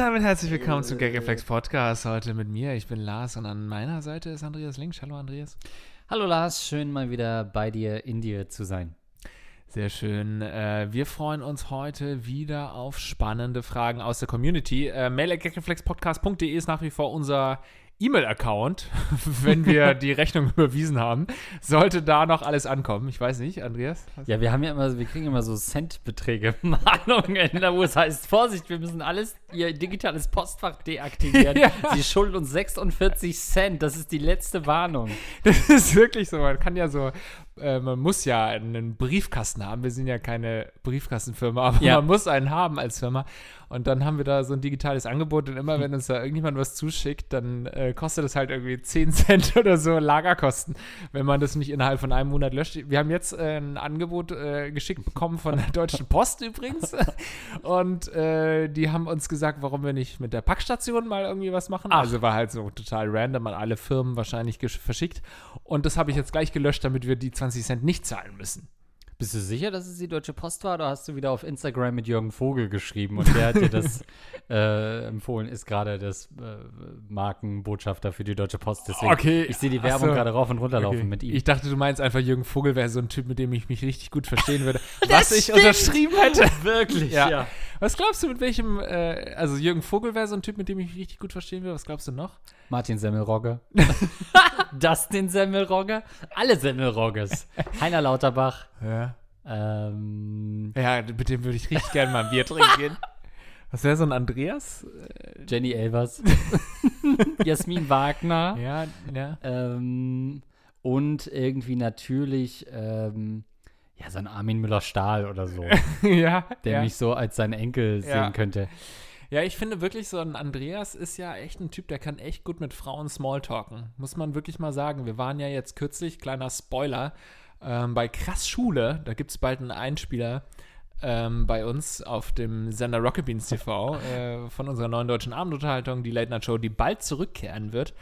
damit herzlich willkommen zum Gagreflex Podcast. Heute mit mir. Ich bin Lars und an meiner Seite ist Andreas Links. Hallo Andreas. Hallo Lars, schön mal wieder bei dir in dir zu sein. Sehr schön. Äh, wir freuen uns heute wieder auf spannende Fragen aus der Community. Äh, mail.gagreflexpodcast.de ist nach wie vor unser E-Mail-Account, wenn wir die Rechnung überwiesen haben, sollte da noch alles ankommen. Ich weiß nicht, Andreas? Ja, wir haben ja immer, wir kriegen immer so Centbeträge, Mahnungen, wo es heißt, Vorsicht, wir müssen alles, ihr digitales Postfach deaktivieren. ja. Sie schulden uns 46 Cent, das ist die letzte Warnung. Das ist wirklich so, man kann ja so äh, man muss ja einen Briefkasten haben. Wir sind ja keine Briefkastenfirma, aber ja. man muss einen haben als Firma. Und dann haben wir da so ein digitales Angebot und immer, wenn uns da irgendjemand was zuschickt, dann äh, kostet das halt irgendwie 10 Cent oder so Lagerkosten, wenn man das nicht innerhalb von einem Monat löscht. Wir haben jetzt äh, ein Angebot äh, geschickt bekommen von der Deutschen Post übrigens. und äh, die haben uns gesagt, warum wir nicht mit der Packstation mal irgendwie was machen. Ach. Also war halt so total random an alle Firmen wahrscheinlich verschickt. Und das habe ich jetzt gleich gelöscht, damit wir die 20 Cent nicht zahlen müssen. Bist du sicher, dass es die Deutsche Post war oder hast du wieder auf Instagram mit Jürgen Vogel geschrieben und der hat dir das äh, empfohlen, ist gerade das äh, Markenbotschafter für die Deutsche Post. Deswegen, okay. ich sehe die Werbung so. gerade rauf und runter laufen okay. mit ihm. Ich dachte, du meinst einfach, Jürgen Vogel wäre so ein Typ, mit dem ich mich richtig gut verstehen würde. was ich unterschrieben hätte. Wirklich, ja. ja. Was glaubst du, mit welchem, äh, also Jürgen Vogel wäre so ein Typ, mit dem ich mich richtig gut verstehen würde. Was glaubst du noch? Martin Semmelrogge. Dustin Semmelrogge. Alle Semmelrogges. Heiner Lauterbach. Ja. Ähm, ja, mit dem würde ich richtig gerne mal ein Bier trinken gehen. Was wäre so ein Andreas? Jenny Elvers. Jasmin Wagner. Ja, ja. Ähm, und irgendwie natürlich ähm, ja, so ein Armin Müller-Stahl oder so. ja. Der ja. mich so als seinen Enkel ja. sehen könnte. Ja, ich finde wirklich, so ein Andreas ist ja echt ein Typ, der kann echt gut mit Frauen Smalltalken. Muss man wirklich mal sagen. Wir waren ja jetzt kürzlich, kleiner Spoiler, ähm, bei Krass Schule. Da gibt es bald einen Einspieler ähm, bei uns auf dem Sender Rocket Beans TV äh, von unserer neuen deutschen Abendunterhaltung, die Late Night Show, die bald zurückkehren wird.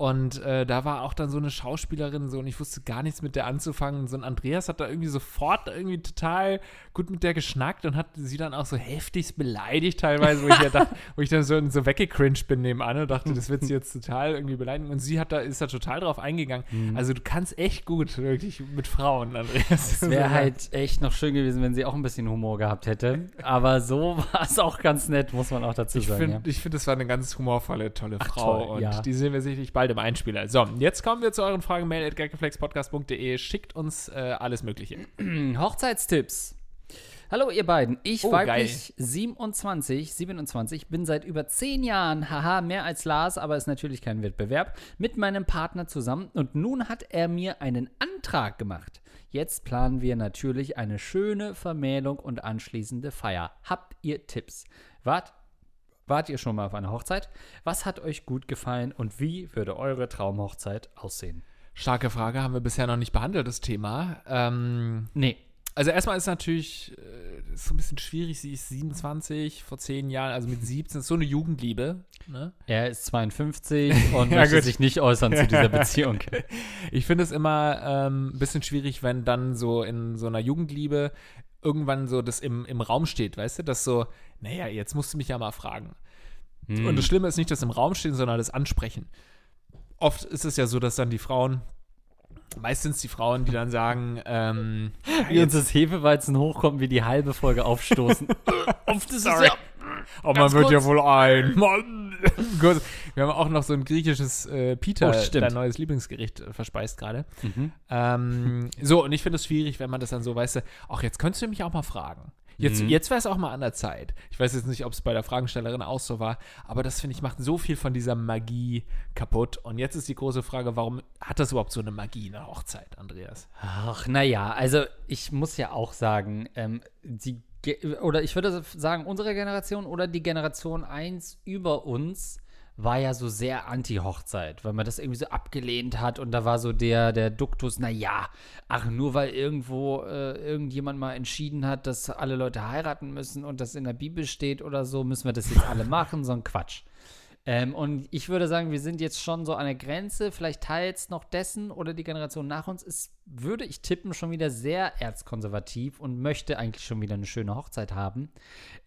Und äh, da war auch dann so eine Schauspielerin so und ich wusste gar nichts mit der anzufangen. So ein Andreas hat da irgendwie sofort irgendwie total gut mit der geschnackt und hat sie dann auch so heftigst beleidigt teilweise, wo ich ja dachte, wo ich dann so, so weggecringed bin nebenan und dachte, das wird sie jetzt total irgendwie beleidigen. Und sie hat da, ist da total drauf eingegangen. Mhm. Also du kannst echt gut, wirklich mit Frauen, Andreas. Es wäre halt echt noch schön gewesen, wenn sie auch ein bisschen Humor gehabt hätte. Aber so war es auch ganz nett, muss man auch dazu ich sagen. Find, ja. Ich finde, es war eine ganz humorvolle, tolle Ach, Frau. toll, und ja. die sehen wir sicherlich bald im Einspieler. So, jetzt kommen wir zu euren Fragen. Mail at gaggeflexpodcast.de. Schickt uns äh, alles Mögliche. Hochzeitstipps. Hallo ihr beiden, ich Oh, weiblich 27, 27, bin seit über 10 Jahren, haha, mehr als Lars, aber ist natürlich kein Wettbewerb, mit meinem Partner zusammen und nun hat er mir einen Antrag gemacht. Jetzt planen wir natürlich eine schöne Vermählung und anschließende Feier. Habt ihr Tipps? Wart, wart ihr schon mal auf einer Hochzeit? Was hat euch gut gefallen und wie würde eure Traumhochzeit aussehen? Starke Frage, haben wir bisher noch nicht behandelt, das Thema. Ähm, Nee, also erstmal ist natürlich äh, ist so ein bisschen schwierig, sie ist 27, vor 10 Jahren, also mit 17, ist so eine Jugendliebe. Ne? er ist 52 und Ja, möchte gut. sich nicht äußern zu dieser Beziehung. Ich finde es immer ähm, ein bisschen schwierig, wenn dann so in so einer Jugendliebe irgendwann so das im, im Raum steht, weißt du? Das so, naja, jetzt musst du mich ja mal fragen. Hm. Und das Schlimme ist nicht das im Raum stehen, sondern das Ansprechen. Oft ist es ja so, dass dann die Frauen, meistens die Frauen, die dann sagen, ähm, Wie uns das Hefeweizen hochkommt, wie die halbe Folge aufstoßen. Oft ist Sorry. es ja. Oh, man wird ja kurz. wohl ein. Mann. Gut. Wir haben auch noch so ein griechisches äh, Pita, Oh, dein neues Lieblingsgericht, äh, verspeist gerade. Mhm. Ähm, so, und ich finde es schwierig, wenn man das dann so, weißt du, ach, jetzt könntest du mich auch mal fragen. Jetzt, Mhm. jetzt wäre es auch mal an der Zeit. Ich weiß jetzt nicht, ob es bei der Fragenstellerin auch so war, aber das finde ich macht so viel von dieser Magie kaputt. Und jetzt ist die große Frage, warum hat das überhaupt so eine Magie, eine Hochzeit, Andreas? Ach, naja, also ich muss ja auch sagen, ähm, die, oder ich würde sagen, unsere Generation oder die Generation 1 über uns war ja so sehr anti-Hochzeit, weil man das irgendwie so abgelehnt hat und da war so der, der Duktus, naja, ach, nur weil irgendwo äh, irgendjemand mal entschieden hat, dass alle Leute heiraten müssen und das in der Bibel steht oder so, müssen wir das jetzt alle machen, so ein Quatsch. Ähm, und ich würde sagen, wir sind jetzt schon so an der Grenze, vielleicht teils noch dessen oder die Generation nach uns ist, würde ich tippen, schon wieder sehr erzkonservativ und möchte eigentlich schon wieder eine schöne Hochzeit haben.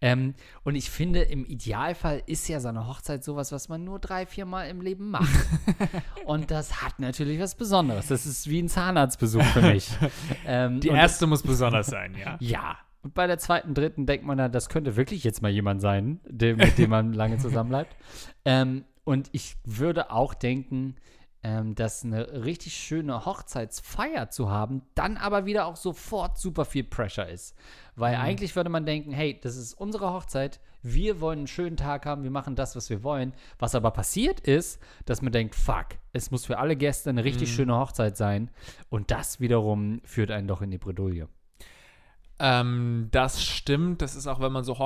Ähm, und ich finde, im Idealfall ist ja so eine Hochzeit sowas, was man nur drei, vier Mal im Leben macht. und das hat natürlich was Besonderes. Das ist wie ein Zahnarztbesuch für mich. ähm, die erste muss besonders sein, ja. Ja, und bei der zweiten, dritten denkt man dann, das könnte wirklich jetzt mal jemand sein, dem, mit dem man lange zusammen bleibt. Ähm, und ich würde auch denken, ähm, dass eine richtig schöne Hochzeitsfeier zu haben, dann aber wieder auch sofort super viel Pressure ist. Weil mhm. eigentlich würde man denken, hey, das ist unsere Hochzeit, wir wollen einen schönen Tag haben, wir machen das, was wir wollen. Was aber passiert ist, dass man denkt, fuck, es muss für alle Gäste eine richtig mhm. schöne Hochzeit sein. Und das wiederum führt einen doch in die Bredouille. Ähm, das stimmt. Das ist auch, wenn man so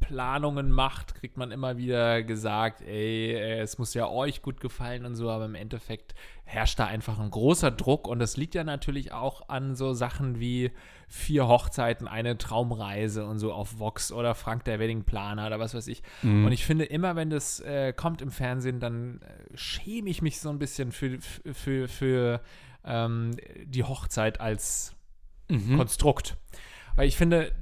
Hochzeitsplanungen macht, kriegt man immer wieder gesagt, ey, äh, es muss ja euch gut gefallen und so, aber im Endeffekt herrscht da einfach ein großer Druck und das liegt ja natürlich auch an so Sachen wie vier Hochzeiten, eine Traumreise und so auf Vox oder Frank der Weddingplaner oder was weiß ich. Mhm. Und ich finde immer, wenn das äh, kommt im Fernsehen, dann äh, schäme ich mich so ein bisschen für, für, für, für ähm, die Hochzeit als mhm. Konstrukt. Weil ich finde,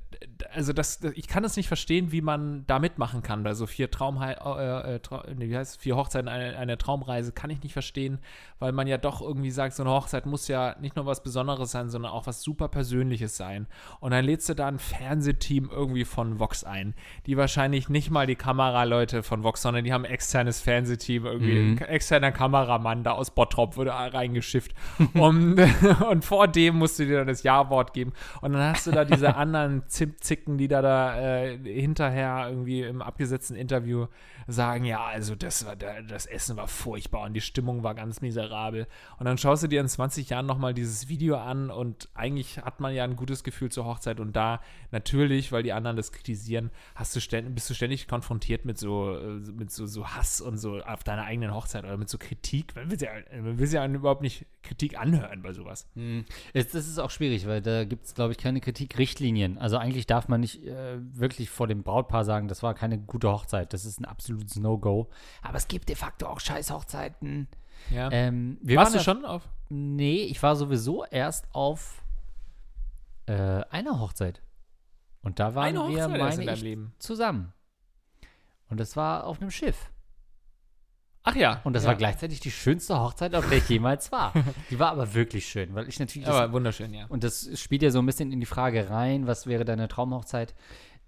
also das, ich kann es nicht verstehen, wie man da mitmachen kann bei so vier Traum, äh, äh, wie heißt vier Hochzeiten, eine, eine, Traumreise, kann ich nicht verstehen, weil man ja doch irgendwie sagt, so eine Hochzeit muss ja nicht nur was Besonderes sein, sondern auch was super Persönliches sein. Und dann lädst du da ein Fernsehteam irgendwie von Vox ein, die wahrscheinlich nicht mal die Kameraleute von Vox, sondern die haben ein externes Fernsehteam, irgendwie mhm. ein externer Kameramann da aus Bottrop wurde reingeschifft. und, und vor dem musst du dir dann das Ja-Wort geben. Und dann hast du da diese anderen Zimtzicken, die da, da äh, hinterher irgendwie im abgesetzten Interview sagen, ja, also das war das Essen war furchtbar und die Stimmung war ganz miserabel. Und dann schaust du dir in 20 Jahren nochmal dieses Video an und eigentlich hat man ja ein gutes Gefühl zur Hochzeit und da natürlich, weil die anderen das kritisieren, hast du ständig, bist du ständig konfrontiert mit so, äh, mit so, so Hass und so auf deiner eigenen Hochzeit oder mit so Kritik. Man will ja, man will ja überhaupt nicht Kritik anhören bei sowas. Hm. Das ist auch schwierig, weil da gibt es, glaube ich, keine Kritikrichtlinien. Also eigentlich darf man nicht äh, wirklich vor dem Brautpaar sagen, das war keine gute Hochzeit. Das ist ein absolutes No-Go. Aber es gibt de facto auch scheiß Hochzeiten. Ja. Ähm, Warst du schon auf? Nee, ich war sowieso erst auf äh, einer Hochzeit. Und da waren Eine wir, meine ich, Leben. zusammen. Und das war auf einem Schiff. Ach ja. Und das ja. war gleichzeitig die schönste Hochzeit, auf der ich jemals war. Die war aber wirklich schön, weil ich natürlich. Aber wunderschön, ja. Und das spielt ja so ein bisschen in die Frage rein, was wäre deine Traumhochzeit?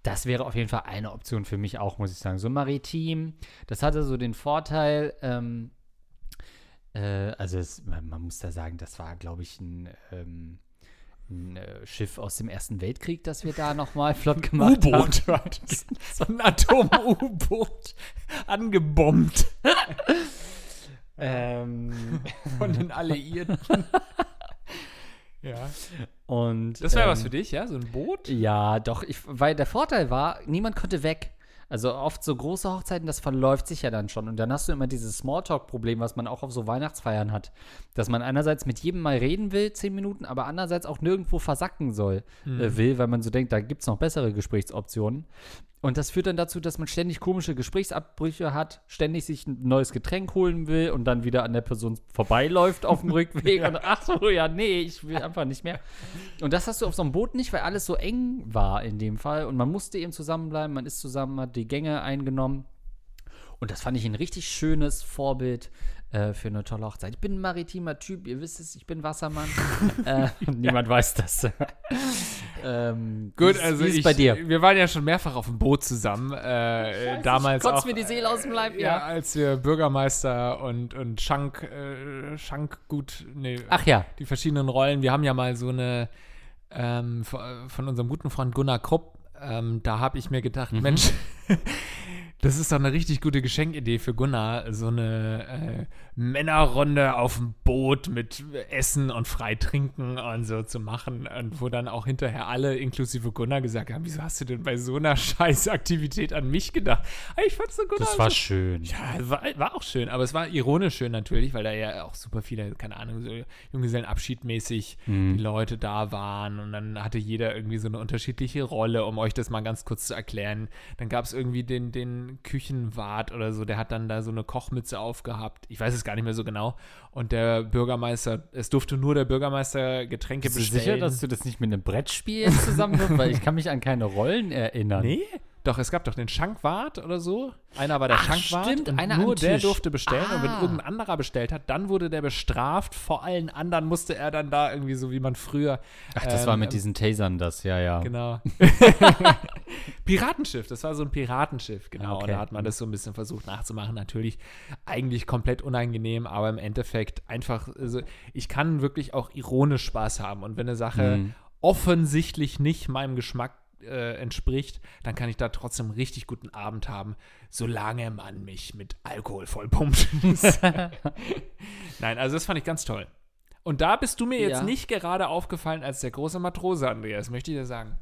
Das wäre auf jeden Fall eine Option für mich auch, muss ich sagen. So maritim, das hatte so den Vorteil, ähm, äh, also es, man, man, muss da sagen, das war, glaube ich, ein. Ähm, ein äh, Schiff aus dem Ersten Weltkrieg, das wir da nochmal flott gemacht haben. U-Boot. so ein Atom-U-Boot angebombt. ähm, Von den Alliierten. Ja. Und, das wäre ähm, was für dich, ja? So ein Boot? Ja, doch. Ich, weil der Vorteil war, niemand konnte weg. Also oft so große Hochzeiten, das verläuft sich ja dann schon. Und dann hast du immer dieses Smalltalk-Problem, was man auch auf so Weihnachtsfeiern hat. Dass man einerseits mit jedem mal reden will, zehn Minuten, aber andererseits auch nirgendwo versacken soll, mhm. äh, will, weil man so denkt, da gibt es noch bessere Gesprächsoptionen. Und das führt dann dazu, dass man ständig komische Gesprächsabbrüche hat, ständig sich ein neues Getränk holen will und dann wieder an der Person vorbeiläuft auf dem Rückweg und ach so, ja, nee, ich will einfach nicht mehr. Und das hast du auf so einem Boot nicht, weil alles so eng war in dem Fall und man musste eben zusammenbleiben, man ist zusammen, hat die Gänge eingenommen. Und das fand ich ein richtig schönes Vorbild äh, für eine tolle Hochzeit. Ich bin ein maritimer Typ, ihr wisst es, ich bin Wassermann. äh, niemand weiß das. ähm, Gut, wie, also wie ich, bei dir? Wir waren ja schon mehrfach auf dem Boot zusammen. Äh, Scheiße, damals ich auch, mir die Seele aus dem Leib, ja. ja. als wir Bürgermeister und, und Schank, äh, Schankgut, nee, Ach ja. die verschiedenen Rollen. Wir haben ja mal so eine ähm, von unserem guten Freund Gunnar Krupp, ähm, da habe ich mir gedacht, mhm. Mensch, das ist doch eine richtig gute Geschenkidee für Gunnar. So eine äh, Männerrunde auf dem Boot mit Essen und Freitrinken und so zu machen. Und wo dann auch hinterher alle, inklusive Gunnar, gesagt haben: Wieso hast du denn bei so einer Scheißaktivität an mich gedacht? Ich fand's so gut. Das war so, schön. Ja, war, war auch schön. Aber es war ironisch schön natürlich, weil da ja auch super viele, keine Ahnung, so Junggesellenabschiedmäßig mhm. die Leute da waren. Und dann hatte jeder irgendwie so eine unterschiedliche Rolle, um euch das mal ganz kurz zu erklären. Dann gab es irgendwie den, den ein Küchenwart oder so, der hat dann da so eine Kochmütze aufgehabt. Ich weiß es gar nicht mehr so genau. Und der Bürgermeister, es durfte nur der Bürgermeister Getränke Bist du bestellen. sicher, dass du das nicht mit einem Brettspiel zusammenwirfst? Weil ich kann mich an keine Rollen erinnern. Nee? Doch, es gab doch den Schankwart oder so. Einer war der Ach, Schankwart stimmt, und einer nur der durfte bestellen. Und wenn Ah. irgendein anderer bestellt hat, dann wurde der bestraft. Vor allen anderen musste er dann da irgendwie so, wie man früher. Ach, das ähm, war mit diesen Tasern das, ja, ja. Genau. Piratenschiff, das war so ein Piratenschiff, genau. Okay. Und da hat man das so ein bisschen versucht nachzumachen. Natürlich eigentlich komplett unangenehm, aber im Endeffekt einfach, also ich kann wirklich auch ironisch Spaß haben. Und wenn eine Sache Mhm. offensichtlich nicht meinem Geschmack äh, entspricht, dann kann ich da trotzdem einen richtig guten Abend haben, solange man mich mit Alkohol vollpumpt. Nein, also das fand ich ganz toll. Und da bist du mir jetzt Ja. nicht gerade aufgefallen als der große Matrose, Andreas, möchte ich dir sagen.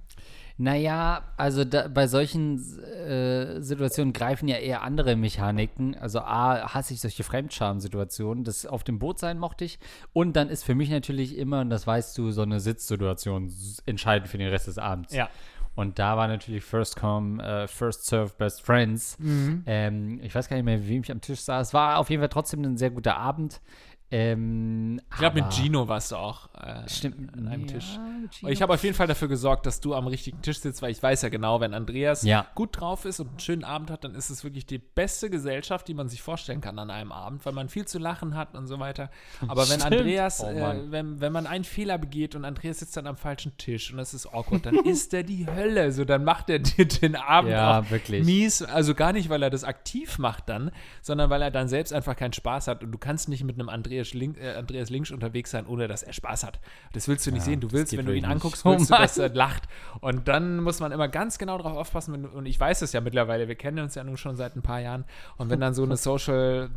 Naja, also da, bei solchen äh, Situationen greifen ja eher andere Mechaniken. Also A, hasse ich solche Fremdscham-Situationen. Das auf dem Boot sein mochte ich. Und dann ist für mich natürlich immer, und das weißt du, so eine Sitzsituation entscheidend für den Rest des Abends. Ja. Und da war natürlich First Come, äh, First Serve, Best Friends. Ähm, ich weiß gar nicht mehr, wie ich am Tisch saß. War auf jeden Fall trotzdem ein sehr guter Abend. Ähm, Ich glaube, mit Gino warst du auch äh, Stimmt, an einem ja, Tisch. ich habe auf jeden Fall dafür gesorgt, dass du am richtigen Tisch sitzt, weil ich weiß ja genau, wenn Andreas Ja. gut drauf ist und einen schönen Abend hat, dann ist es wirklich die beste Gesellschaft, die man sich vorstellen kann an einem Abend, weil man viel zu lachen hat und so weiter. Aber wenn Stimmt. Andreas, Oh äh, wenn, wenn man einen Fehler begeht und Andreas sitzt dann am falschen Tisch und das ist awkward, dann ist der die Hölle. So, dann macht er dir den Abend Ja, auch wirklich. mies. Also gar nicht, weil er das aktiv macht dann, sondern weil er dann selbst einfach keinen Spaß hat und du kannst nicht mit einem Andreas, Link, äh, Andreas Links unterwegs sein, ohne dass er Spaß hat. Das willst du nicht sehen. Du willst, wenn du ihn nicht. anguckst, Oh willst du, Mann. dass er lacht. Und dann muss man immer ganz genau darauf aufpassen. Wenn, du- und ich weiß es ja mittlerweile, wir kennen uns ja nun schon seit ein paar Jahren. Und wenn dann so eine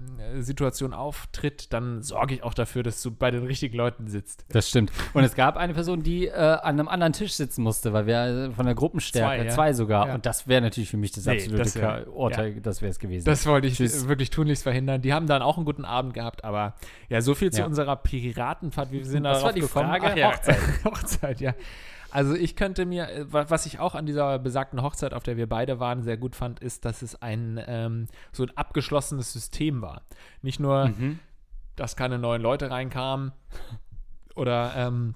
Social-Situation auftritt, dann sorge ich auch dafür, dass du bei den richtigen Leuten sitzt. Das stimmt. Und es gab eine Person, die äh, an einem anderen Tisch sitzen musste, weil wir äh, von der Gruppenstärke, Zwei, zwei, ja. sogar. Ja. Und das wäre natürlich für mich das Nee, absolute das wär- Ka- Urteil, das wäre es gewesen. Das wollte ich Tschüss. wirklich tunlichst verhindern. Die haben dann auch einen guten Abend gehabt, aber ja, so viel zu Ja. unserer Piratenfahrt. Wir sind Was darauf war die gekommen. Frage? Ach ja, Hochzeit. Hochzeit, ja. Also ich könnte mir, äh, wa- was ich auch an dieser besagten Hochzeit, auf der wir beide waren, sehr gut fand, ist, dass es ein ähm, so ein abgeschlossenes System war. Nicht nur, Mhm. dass keine neuen Leute reinkamen oder ähm,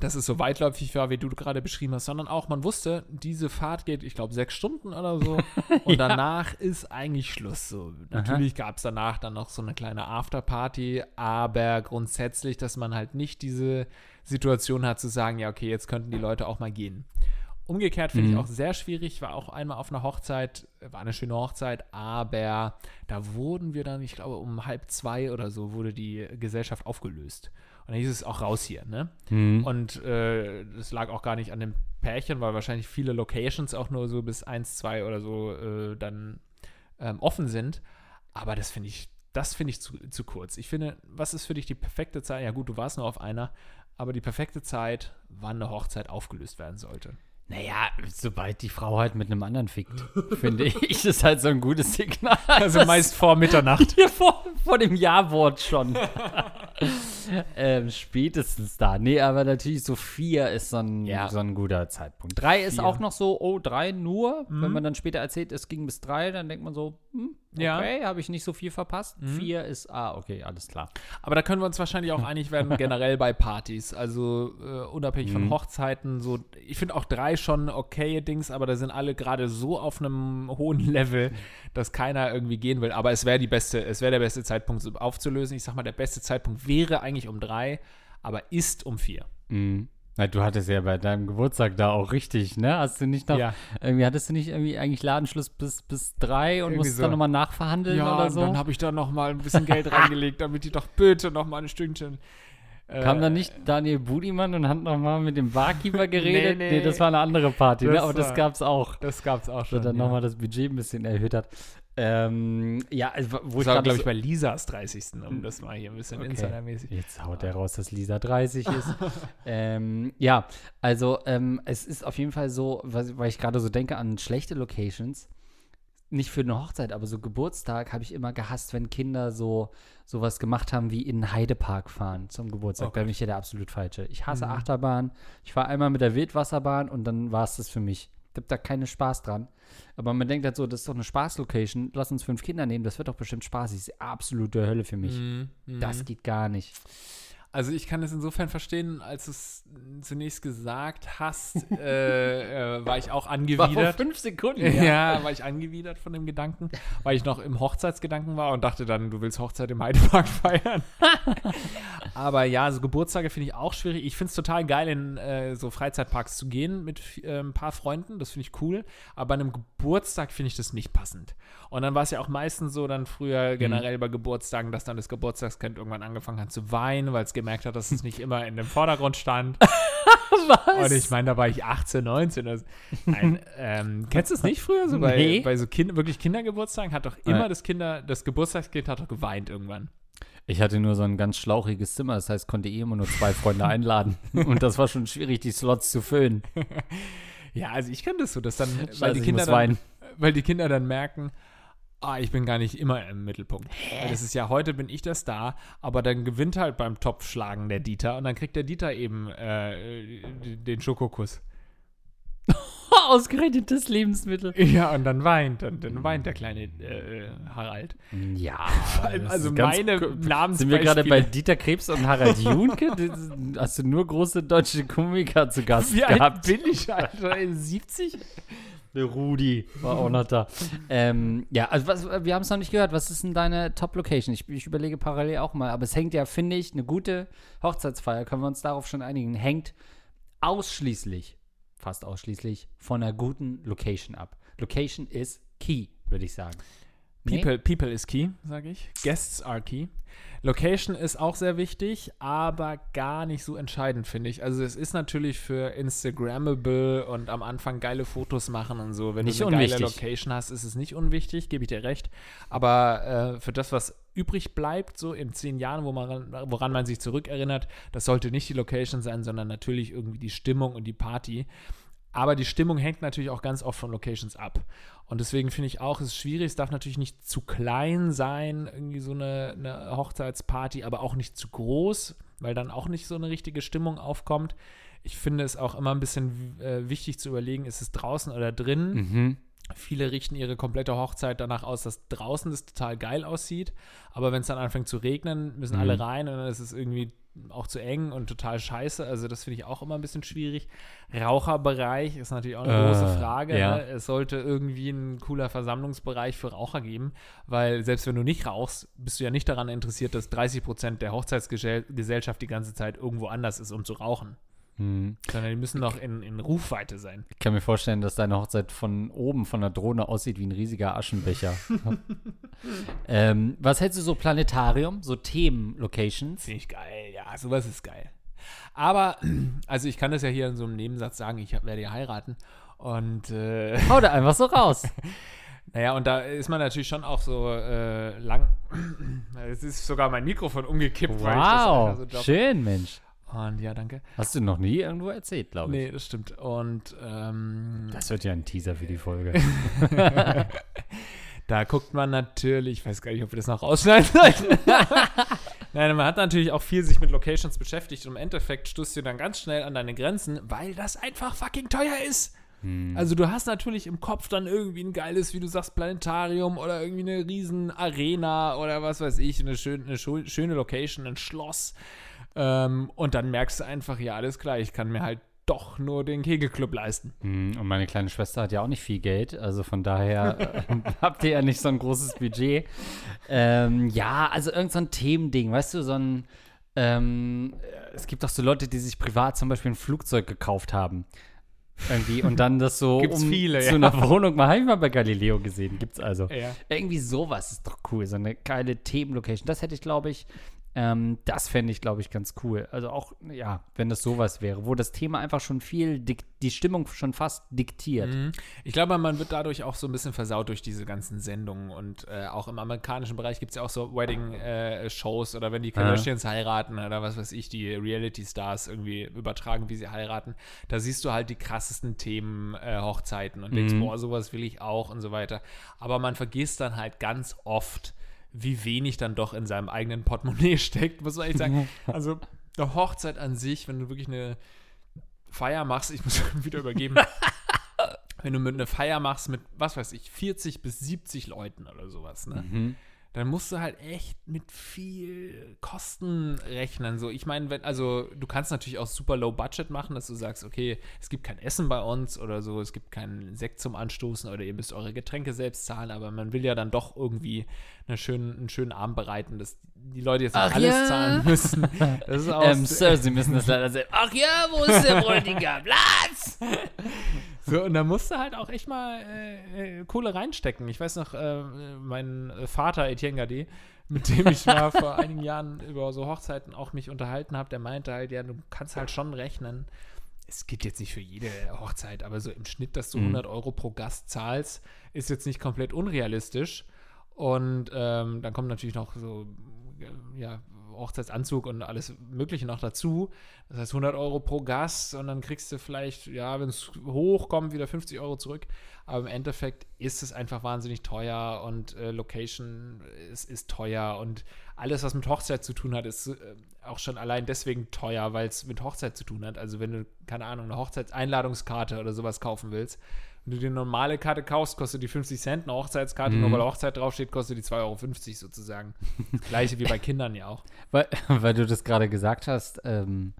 dass es so weitläufig war, wie du gerade beschrieben hast, sondern auch, man wusste, diese Fahrt geht, ich glaube, sechs Stunden oder so. Und Ja. danach ist eigentlich Schluss. So. Natürlich gab es danach dann noch so eine kleine Afterparty, aber grundsätzlich, dass man halt nicht diese Situation hat zu sagen, ja, okay, jetzt könnten die Leute auch mal gehen. Umgekehrt finde ich Mhm. auch sehr schwierig. Ich war auch einmal auf einer Hochzeit, war eine schöne Hochzeit, aber da wurden wir dann, ich glaube, um halb zwei oder so wurde die Gesellschaft aufgelöst. Und dann hieß es auch raus hier, ne? Mhm. Und äh, das lag auch gar nicht an dem Pärchen, weil wahrscheinlich viele Locations auch nur so bis 1, 2 oder so äh, dann ähm, offen sind. Aber das finde ich, das finde ich zu, zu kurz. Ich finde, was ist für dich die perfekte Zeit? Ja gut, du warst nur auf einer, aber die perfekte Zeit, wann eine Hochzeit aufgelöst werden sollte. Naja, sobald die Frau halt mit einem anderen fickt, finde ich, ist halt so ein gutes Signal. Also meist vor Mitternacht. Hier vor, vor dem Ja-Wort schon. ähm, spätestens da. Nee, aber natürlich so vier ist so ein, Ja. so ein guter Zeitpunkt. Drei ist Vier. auch noch so, oh, drei nur. Wenn man dann später erzählt, es ging bis drei, dann denkt man so, hm, Ja. okay, habe ich nicht so viel verpasst. Vier ist, ah, okay, alles klar. Aber da können wir uns wahrscheinlich auch einig werden, generell bei Partys. Also äh, unabhängig von Hochzeiten, so, ich finde auch drei schon okay Dings, aber da sind alle gerade so auf einem hohen Level, dass keiner irgendwie gehen will. Aber es wäre die beste, es wäre der beste Zeitpunkt so aufzulösen. Ich sag mal, der beste Zeitpunkt wäre eigentlich um drei, aber ist um vier. Mhm. Na, du hattest ja bei deinem Geburtstag da auch richtig, ne? Hast du nicht noch, Ja. irgendwie hattest du nicht irgendwie eigentlich Ladenschluss bis, bis drei und Irgendwie musstest so. dann nochmal nachverhandeln oder und so? dann habe ich da noch mal ein bisschen Geld reingelegt, damit die doch bitte noch mal ein Stündchen. äh, Kam dann nicht Daniel Budimann und hat nochmal mit dem Barkeeper geredet? Nee, nee, nee. das war eine andere Party, ne? Das Aber das war- gab's auch. Das gab's auch schon. Dass dann ja. nochmal das Budget ein bisschen erhöht hat. Ähm, ja, also, wo Das ich glaube ich, bei Lisas 30. Um das mal hier ein bisschen insidermäßig. Jetzt haut er raus, dass Lisa 30 ist. ähm, ja, also ähm, es ist auf jeden Fall so, was, weil ich gerade so denke an schlechte Locations. Nicht für eine Hochzeit, aber so Geburtstag habe ich immer gehasst, wenn Kinder so sowas gemacht haben wie in den Heidepark fahren zum Geburtstag. Oh da bin ich ja der absolut falsche. Ich hasse Mhm. Achterbahn. Ich fahre einmal mit der Wildwasserbahn und dann war es das für mich. Habe da keinen Spaß dran. Aber man denkt halt so, das ist doch eine Spaßlocation. Lass uns fünf Kinder nehmen, das wird doch bestimmt spaßig. Das ist absolute Hölle für mich. Mhm, mhm. Das geht gar nicht. Also ich kann es insofern verstehen, als du es zunächst gesagt hast, äh, äh, war ich auch War vor angewidert. fünf Sekunden. Ja. war ich angewidert von dem Gedanken, weil ich noch im Hochzeitsgedanken war und dachte dann, du willst Hochzeit im Heidepark feiern. Aber ja, so Geburtstage finde ich auch schwierig. Ich finde es total geil, in äh, so Freizeitparks zu gehen mit äh, ein paar Freunden. Das finde ich cool. Aber bei einem Geburtstag finde ich das nicht passend. Und dann war es ja auch meistens so, dann früher generell bei Geburtstagen, dass dann das Geburtstagskind irgendwann angefangen hat zu weinen, weil es gemerkt hat, dass es nicht immer in dem Vordergrund stand. Was? Und ich meine, da war ich 18, 19. Also, nein, ähm, kennst du es nicht früher? So bei, Nee. bei so kind, wirklich Kindergeburtstagen hat doch immer Ja. das Kinder, das Geburtstagskind hat doch geweint irgendwann. Ich hatte nur so ein ganz schlauchiges Zimmer, das heißt, konnte eh immer nur zwei Freunde einladen. Und das war schon schwierig, die Slots zu füllen. Ja, also ich kenne das so, dass dann, weil Scheiße, die ich Kinder dann, weil die Kinder dann merken, ah, ich bin gar nicht immer im Mittelpunkt. Weil das ist ja, heute bin ich der Star, aber dann gewinnt halt beim Topfschlagen der Dieter und dann kriegt der Dieter eben äh, den Schokokuss. Ausgerechnet das Lebensmittel. Ja, und dann weint, dann, dann weint der kleine äh, Harald. Ja, Also meine Namensbeispiele. Sind wir gerade bei Dieter Krebs und Harald Junke? Hast du nur große deutsche Komiker zu Gast Wie alt gehabt? bin ich, Alter? 70? Der Rudi war auch noch da. ähm, ja, also was, wir haben es noch nicht gehört. Was ist denn deine Top-Location? Ich, ich überlege parallel auch mal. Aber es hängt ja, finde ich, eine gute Hochzeitsfeier, können wir uns darauf schon einigen, hängt ausschließlich, fast ausschließlich, von einer guten Location ab. Location ist key, würde ich sagen. Nee? People, people is key, sage ich. Guests are key. Location ist auch sehr wichtig, aber gar nicht so entscheidend, finde ich. Also es ist natürlich für Instagrammable und am Anfang geile Fotos machen und so. Wenn Nicht du eine geile unwichtig. Location hast, ist es nicht unwichtig, gebe ich dir recht. Aber äh, für das, was übrig bleibt, so in zehn Jahren, wo man, woran man sich zurückerinnert, das sollte nicht die Location sein, sondern natürlich irgendwie die Stimmung und die Party. Aber die Stimmung hängt natürlich auch ganz oft von Locations ab. Und deswegen finde ich auch, es ist schwierig, es darf natürlich nicht zu klein sein, irgendwie so eine, eine Hochzeitsparty, aber auch nicht zu groß, weil dann auch nicht so eine richtige Stimmung aufkommt. Ich finde es auch immer ein bisschen äh, wichtig zu überlegen, ist es draußen oder drin? Mhm. Viele richten ihre komplette Hochzeit danach aus, dass draußen das total geil aussieht. Aber wenn es dann anfängt zu regnen, müssen Mhm. alle rein und dann ist es irgendwie auch zu eng und total scheiße. Also das finde ich auch immer ein bisschen schwierig. Raucherbereich ist natürlich auch eine Äh, große Frage. ja. Ne? Es sollte irgendwie ein cooler Versammlungsbereich für Raucher geben, weil selbst wenn du nicht rauchst, bist du ja nicht daran interessiert, dass 30 Prozent der Hochzeitsgesellschaft die ganze Zeit irgendwo anders ist, um zu rauchen. Mhm. Sondern die müssen noch in, in Rufweite sein. Ich kann mir vorstellen, dass deine Hochzeit von oben von der Drohne aussieht wie ein riesiger Aschenbecher. ähm, was hältst du so Planetarium, so Themen-Locations? Finde ich geil, ja, sowas ist geil. Aber, also ich kann das ja hier in so einem Nebensatz sagen, ich werde ja heiraten. Und, äh, Hau da einfach so raus. naja, und da ist man natürlich schon auch so äh, lang. Es ist sogar mein Mikrofon umgekippt, weil ich das Wow, so schön, Mensch. Und ja, danke. Hast du noch nie irgendwo erzählt, glaube ich. Nee, das stimmt. Und ähm, Das wird ja ein Teaser für die Folge. da guckt man natürlich, ich weiß gar nicht, ob wir das noch rausschneiden sollten. Nein, man hat natürlich auch viel sich mit Locations beschäftigt und im Endeffekt stößt du dann ganz schnell an deine Grenzen, weil das einfach fucking teuer ist. Also du hast natürlich im Kopf dann irgendwie ein geiles, wie du sagst, Planetarium oder irgendwie eine riesen Arena oder was weiß ich, eine, schön, eine schöne Location, ein Schloss. Ähm, und dann merkst du einfach, ja, alles klar, ich kann mir halt doch nur den Kegelclub leisten. Hm, Und meine kleine Schwester hat ja auch nicht viel Geld, also von daher äh, habt ihr ja nicht so ein großes Budget. Ähm, ja, also irgend so ein Themending, weißt du, so ein ähm, es gibt doch so Leute, die sich privat zum Beispiel ein Flugzeug gekauft haben. Irgendwie und dann das so Gibt's um viele, zu ja. einer Wohnung mal habe ich mal bei Galileo gesehen. Gibt's also. Ja. Irgendwie sowas ist doch cool, so eine geile Themenlocation. Das hätte ich, glaube ich, ähm, das fände ich, glaube ich, ganz cool. Also auch, ja, wenn das sowas wäre, wo das Thema einfach schon viel, die Stimmung schon fast diktiert. Mhm. Ich glaube, man wird dadurch auch so ein bisschen versaut durch diese ganzen Sendungen und äh, auch im amerikanischen Bereich gibt es ja auch so Wedding-Shows oder wenn die Kardashians heiraten oder was weiß ich, die Reality-Stars irgendwie übertragen, wie sie heiraten, da siehst du halt die krassesten Themen, äh, Hochzeiten und denkst, boah, sowas will ich auch und so weiter. Aber man vergisst dann halt ganz oft, wie wenig dann doch in seinem eigenen Portemonnaie steckt, muss man echt sagen. Also eine Hochzeit an sich, wenn du wirklich eine Feier machst, ich muss wieder übergeben. wenn du mit einer Feier machst mit, was weiß ich, 40 bis 70 Leuten oder sowas, ne? Mhm. Dann musst du halt echt mit viel Kosten rechnen. So, ich meine, wenn, also du kannst natürlich auch super low budget machen, dass du sagst, okay, es gibt kein Essen bei uns oder so, es gibt keinen Sekt zum Anstoßen oder ihr müsst eure Getränke selbst zahlen, aber man will ja dann doch irgendwie eine schönen, einen schönen Abend bereiten, dass die Leute jetzt Ach alles ja. zahlen müssen. Das ist auch Ähm, Sir, Sie müssen das leider sehen. Ach ja, wo ist der Bräutigam? Platz! So, und da musst du halt auch echt mal äh, äh, Kohle reinstecken. Ich weiß noch, äh, mein Vater, Etienne Gade, mit dem ich mal vor einigen Jahren über so Hochzeiten auch mich unterhalten habe, der meinte halt, ja, du kannst halt schon rechnen. Es gibt jetzt nicht für jede Hochzeit, aber so im Schnitt, dass du 100 Euro pro Gast zahlst, ist jetzt nicht komplett unrealistisch. Und ähm, dann kommt natürlich noch so, ja, Hochzeitsanzug und alles Mögliche noch dazu. Das heißt 100 Euro pro Gast und dann kriegst du vielleicht, ja, wenn es hochkommt, wieder 50 Euro zurück. Aber im Endeffekt ist es einfach wahnsinnig teuer und äh, Location ist, ist teuer und alles, was mit Hochzeit zu tun hat, ist äh, auch schon allein deswegen teuer, weil es mit Hochzeit zu tun hat. Also wenn du, keine Ahnung, eine Hochzeitseinladungskarte oder sowas kaufen willst, wenn du dir eine normale Karte kaufst, kostet die 50 Cent, eine Hochzeitskarte, nur weil Hochzeit draufsteht, kostet die 2,50 Euro sozusagen. Gleiche wie bei Kindern ja auch. Weil, weil du das gerade gesagt hast, ähm,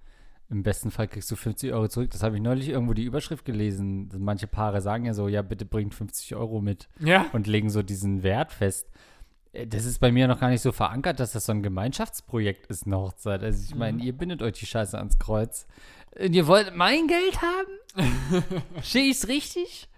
im besten Fall kriegst du 50 Euro zurück. Das habe ich neulich irgendwo die Überschrift gelesen. Manche Paare sagen ja so, ja, bitte bringt 50 Euro mit Ja. und legen so diesen Wert fest. Äh, Das ist bei mir noch gar nicht so verankert, dass das so ein Gemeinschaftsprojekt ist, eine Hochzeit. Also ich meine, ihr bindet euch die Scheiße ans Kreuz. Ihr wollt mein Geld haben? Stehe ich's richtig?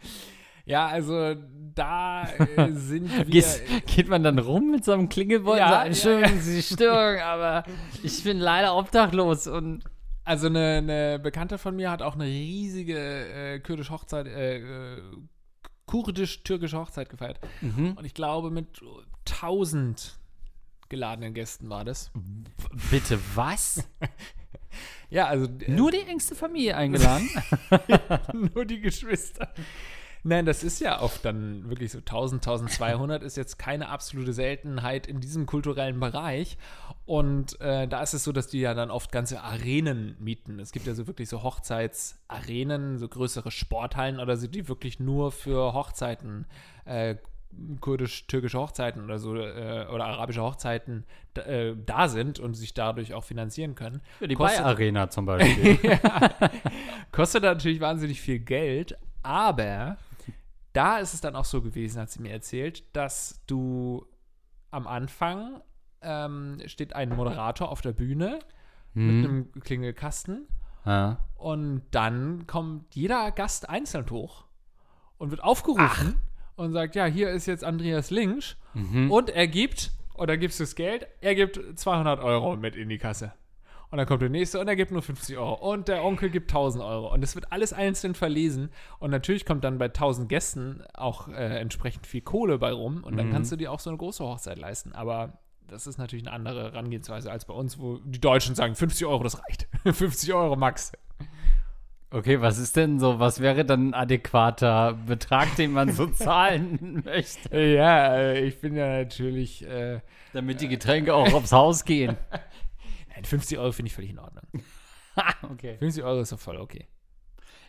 Ja, also da äh, sind wir. Gehst, geht man dann rum mit so einem Klingelbeutel? Ja, so, ja, Entschuldigen Sie die Störung, aber ich bin leider obdachlos und Also eine, eine Bekannte von mir hat auch eine riesige äh, kurdisch Hochzeit, äh, äh, kurdisch-türkische Hochzeit gefeiert. Und ich glaube, mit 1000 geladenen Gästen war das. bitte was? Ja, also äh, Nur die engste Familie eingeladen? nur die Geschwister. Nein, das ist ja oft dann wirklich so 1000, 1200 ist jetzt keine absolute Seltenheit in diesem kulturellen Bereich. Und äh, da ist es so, dass die ja dann oft ganze Arenen mieten. Es gibt ja so wirklich so Hochzeitsarenen, so größere Sporthallen oder so, die wirklich nur für Hochzeiten, äh, kurdisch-türkische Hochzeiten oder so, äh, oder arabische Hochzeiten äh, da sind und sich dadurch auch finanzieren können. die Kostet- Bay-Arena zum Beispiel. Kostet natürlich wahnsinnig viel Geld, aber da ist es dann auch so gewesen, hat sie mir erzählt, dass du am Anfang ähm, steht ein Moderator auf der Bühne mit einem Klingelkasten ja. und dann kommt jeder Gast einzeln hoch und wird aufgerufen und sagt, ja, hier ist jetzt Andreas Linksch und er gibt, oder gibst du das Geld, er gibt 200 Euro mit in die Kasse. Und dann kommt der nächste und er gibt nur 50 Euro. Und der Onkel gibt 1000 Euro. Und es wird alles einzeln verlesen. Und natürlich kommt dann bei 1000 Gästen auch äh, entsprechend viel Kohle bei rum. Und dann kannst du dir auch so eine große Hochzeit leisten. Aber das ist natürlich eine andere Herangehensweise als bei uns, wo die Deutschen sagen, 50 Euro, das reicht. 50 Euro max. Okay, was ist denn so, was wäre dann ein adäquater Betrag, den man so zahlen möchte? Ja, äh, ich bin ja natürlich. Äh, Damit die Getränke auch aufs Haus gehen. nein, 50 Euro finde ich völlig in Ordnung. okay. 50 Euro ist doch voll okay.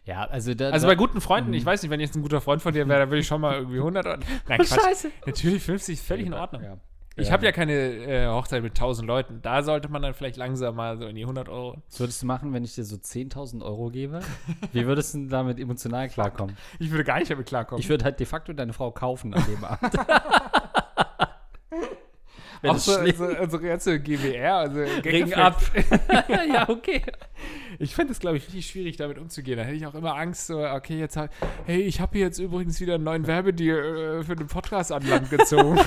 Ja, also da. Also bei guten Freunden, ich weiß nicht, wenn jetzt ein guter Freund von dir wäre, dann würde ich schon mal irgendwie 100 Euro. Nein, Quatsch. Scheiße. Natürlich 50 ist völlig in Ordnung. Ja. Ich habe ja keine äh, Hochzeit mit 1000 Leuten. Da sollte man dann vielleicht langsam mal so in die 100 Euro. Was würdest du machen, wenn ich dir so 10.000 Euro gebe? Wie würdest du damit emotional klarkommen? Ich würde gar nicht damit klarkommen. Ich würde halt de facto deine Frau kaufen an dem Abend. Wenn auch so, so, unsere ganze GWR, also Ring ab. ja, okay. Ich finde es, glaube ich, richtig schwierig, damit umzugehen. Da hätte ich auch immer Angst, so, okay, jetzt, hab- hey, ich habe hier jetzt übrigens wieder einen neuen Werbedeal äh, für den Podcast an Land gezogen.